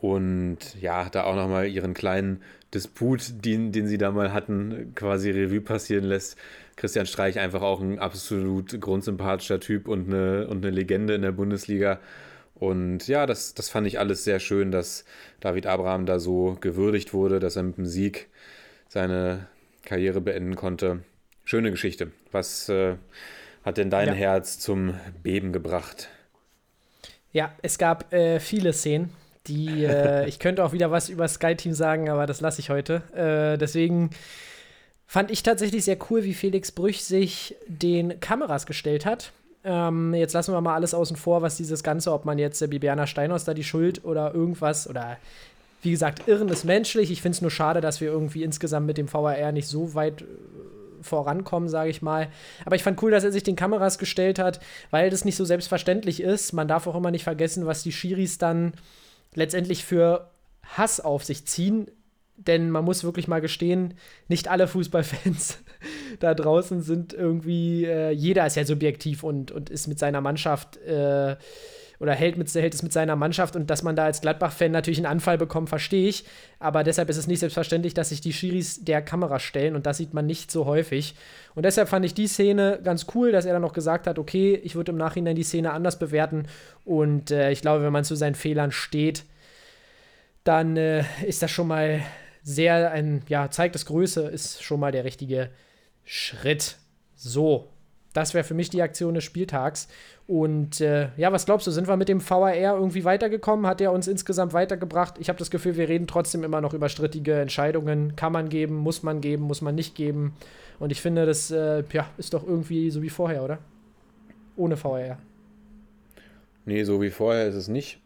und ja, da auch nochmal ihren kleinen Disput, den, den sie da mal hatten, quasi Revue passieren lässt. Christian Streich einfach auch ein absolut grundsympathischer Typ und eine, und eine Legende in der Bundesliga. Und ja, das, das fand ich alles sehr schön, dass David Abraham da so gewürdigt wurde, dass er mit dem Sieg seine Karriere beenden konnte. Schöne Geschichte. Was äh, hat denn dein ja. Herz zum Beben gebracht? Ja, es gab äh, viele Szenen, die äh, ich könnte auch wieder was über Sky Team sagen, aber das lasse ich heute. Äh, deswegen fand ich tatsächlich sehr cool, wie Felix Brüch sich den Kameras gestellt hat ähm, jetzt lassen wir mal alles außen vor, was dieses Ganze, ob man jetzt äh, Bibiana Steinhaus da die Schuld oder irgendwas oder Wie gesagt, Irren ist menschlich. Ich finde es nur schade, dass wir irgendwie insgesamt mit dem VAR nicht so weit äh, vorankommen, sage ich mal. Aber ich fand cool, dass er sich den Kameras gestellt hat, weil das nicht so selbstverständlich ist. Man darf auch immer nicht vergessen, was die Schiris dann letztendlich für Hass auf sich ziehen. Denn man muss wirklich mal gestehen, nicht alle Fußballfans da draußen sind irgendwie, äh, jeder ist ja subjektiv und, und ist mit seiner Mannschaft äh, oder hält, mit, hält es mit seiner Mannschaft und dass man da als Gladbach-Fan natürlich einen Anfall bekommt, verstehe ich. Aber deshalb ist es nicht selbstverständlich, dass sich die Schiris der Kamera stellen und das sieht man nicht so häufig. Und deshalb fand ich die Szene ganz cool, dass er dann noch gesagt hat, okay, ich würde im Nachhinein die Szene anders bewerten und äh, ich glaube, wenn man zu seinen Fehlern steht, dann äh, ist das schon mal sehr ein, ja, zeigt das Größe, ist schon mal der richtige Schritt. So, das wäre für mich die Aktion des Spieltags. Und äh, ja, was glaubst du, sind wir mit dem VAR irgendwie weitergekommen? Hat er uns insgesamt weitergebracht? Ich habe das Gefühl, wir reden trotzdem immer noch über strittige Entscheidungen. Kann man geben, muss man geben, muss man nicht geben. Und ich finde, das äh, ja, ist doch irgendwie so wie vorher, oder? Ohne VAR. Nee, so wie vorher ist es nicht.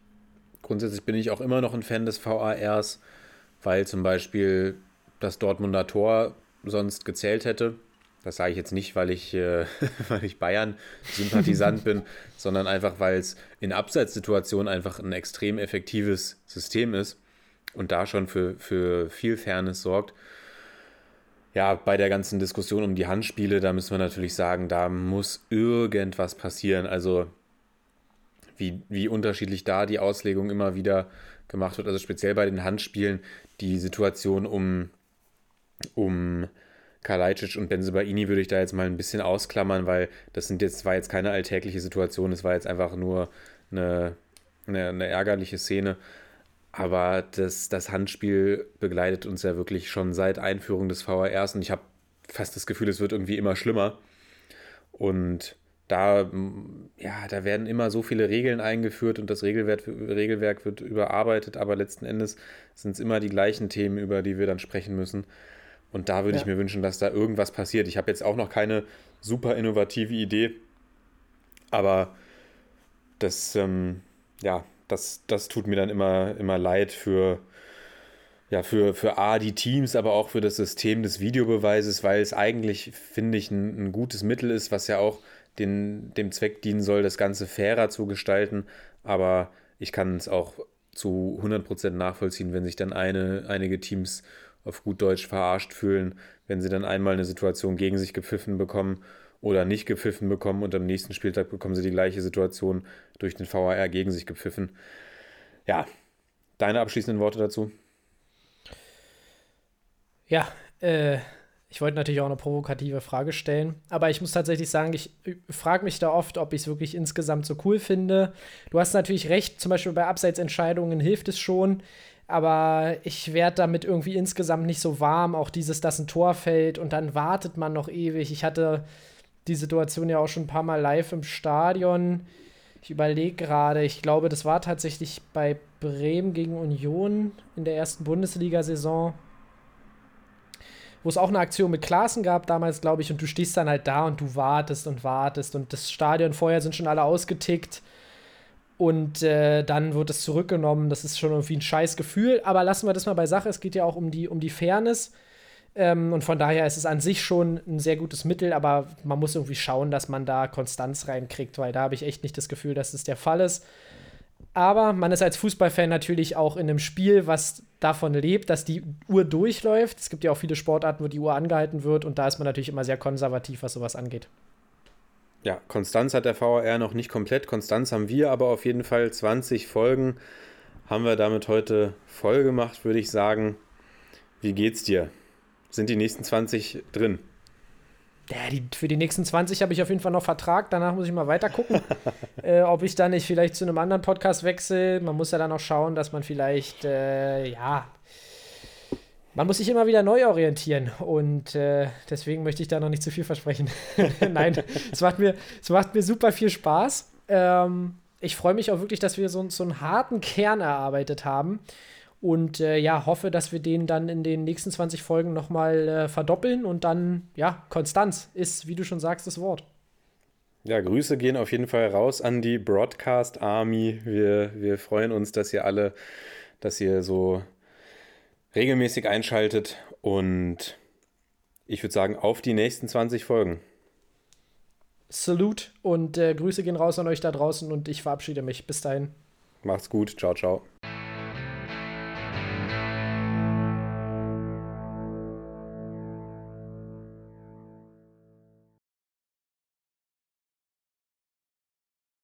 Grundsätzlich bin ich auch immer noch ein Fan des VARs, weil zum Beispiel das Dortmunder Tor sonst gezählt hätte. Das sage ich jetzt nicht, weil ich, äh, weil ich Bayern-Sympathisant bin, sondern einfach, weil es in Abseitssituationen einfach ein extrem effektives System ist und da schon für, für viel Fairness sorgt. Ja, bei der ganzen Diskussion um die Handspiele, da müssen wir natürlich sagen, da muss irgendwas passieren. Also wie, wie unterschiedlich da die Auslegung immer wieder gemacht wird. Also speziell bei den Handspielen die Situation um, um Kalajdzic und Benzebaini würde ich da jetzt mal ein bisschen ausklammern, weil das sind jetzt, war jetzt keine alltägliche Situation, es war jetzt einfach nur eine, eine, eine ärgerliche Szene. Aber das, das Handspiel begleitet uns ja wirklich schon seit Einführung des VARs und ich habe fast das Gefühl, es wird irgendwie immer schlimmer. Und da, ja, da werden immer so viele Regeln eingeführt und das Regelwerk, Regelwerk wird überarbeitet, aber letzten Endes sind es immer die gleichen Themen, über die wir dann sprechen müssen. Und da würde ja. ich mir wünschen, dass da irgendwas passiert. Ich habe jetzt auch noch keine super innovative Idee, aber das, ähm, ja, das, das tut mir dann immer, immer leid für, ja, für, für A, die Teams, aber auch für das System des Videobeweises, weil es eigentlich, finde ich, ein, ein gutes Mittel ist, was ja auch den, dem Zweck dienen soll, das Ganze fairer zu gestalten. Aber ich kann es auch zu 100% nachvollziehen, wenn sich dann eine, einige Teams auf gut Deutsch verarscht fühlen, wenn sie dann einmal eine Situation gegen sich gepfiffen bekommen oder nicht gepfiffen bekommen und am nächsten Spieltag bekommen sie die gleiche Situation durch den VAR gegen sich gepfiffen. Ja, deine abschließenden Worte dazu? Ja, äh, ich wollte natürlich auch eine provokative Frage stellen, aber ich muss tatsächlich sagen, ich frage mich da oft, ob ich es wirklich insgesamt so cool finde. Du hast natürlich recht, zum Beispiel bei Abseitsentscheidungen hilft es schon, aber ich werde damit irgendwie insgesamt nicht so warm. Auch dieses, dass ein Tor fällt und dann wartet man noch ewig. Ich hatte die Situation ja auch schon ein paar Mal live im Stadion. Ich überlege gerade, ich glaube, das war tatsächlich bei Bremen gegen Union in der ersten Bundesliga-Saison wo es auch eine Aktion mit Klaassen gab damals, glaube ich, und du stehst dann halt da und du wartest und wartest und das Stadion vorher sind schon alle ausgetickt und äh, dann wird es zurückgenommen. Das ist schon irgendwie ein scheiß Gefühl, aber lassen wir das mal bei Sache. Es geht ja auch um die, um die Fairness. Ähm, und von daher ist es an sich schon ein sehr gutes Mittel, aber man muss irgendwie schauen, dass man da Konstanz reinkriegt, weil da habe ich echt nicht das Gefühl, dass das der Fall ist. Aber man ist als Fußballfan natürlich auch in einem Spiel, was davon lebt, dass die Uhr durchläuft. Es gibt ja auch viele Sportarten, wo die Uhr angehalten wird und da ist man natürlich immer sehr konservativ, was sowas angeht. Ja, Konstanz hat der VAR noch nicht komplett. Konstanz haben wir aber auf jeden Fall 20 Folgen. Haben wir damit heute voll gemacht, würde ich sagen. Wie geht's dir? Sind die nächsten 20 drin? Ja, die, für die nächsten 20 habe ich auf jeden Fall noch Vertrag. Danach muss ich mal weiter gucken, äh, ob ich dann nicht vielleicht zu einem anderen Podcast wechsle. Man muss ja dann auch schauen, dass man vielleicht, äh, ja, man muss sich immer wieder neu orientieren. Und äh, deswegen möchte ich da noch nicht zu viel versprechen. Nein, es macht, mir, es macht mir super viel Spaß. Ähm, ich freue mich auch wirklich, dass wir so, so einen harten Kern erarbeitet haben. Und äh, ja, hoffe, dass wir den dann in den nächsten 20 Folgen nochmal äh, verdoppeln und dann, ja, Konstanz ist, wie du schon sagst, das Wort. Ja, Grüße gehen auf jeden Fall raus an die Broadcast Army. Wir, wir freuen uns, dass ihr alle, dass ihr so regelmäßig einschaltet und ich würde sagen, auf die nächsten 20 Folgen. Salute und äh, Grüße gehen raus an euch da draußen und ich verabschiede mich. Bis dahin. Macht's gut. Ciao, ciao.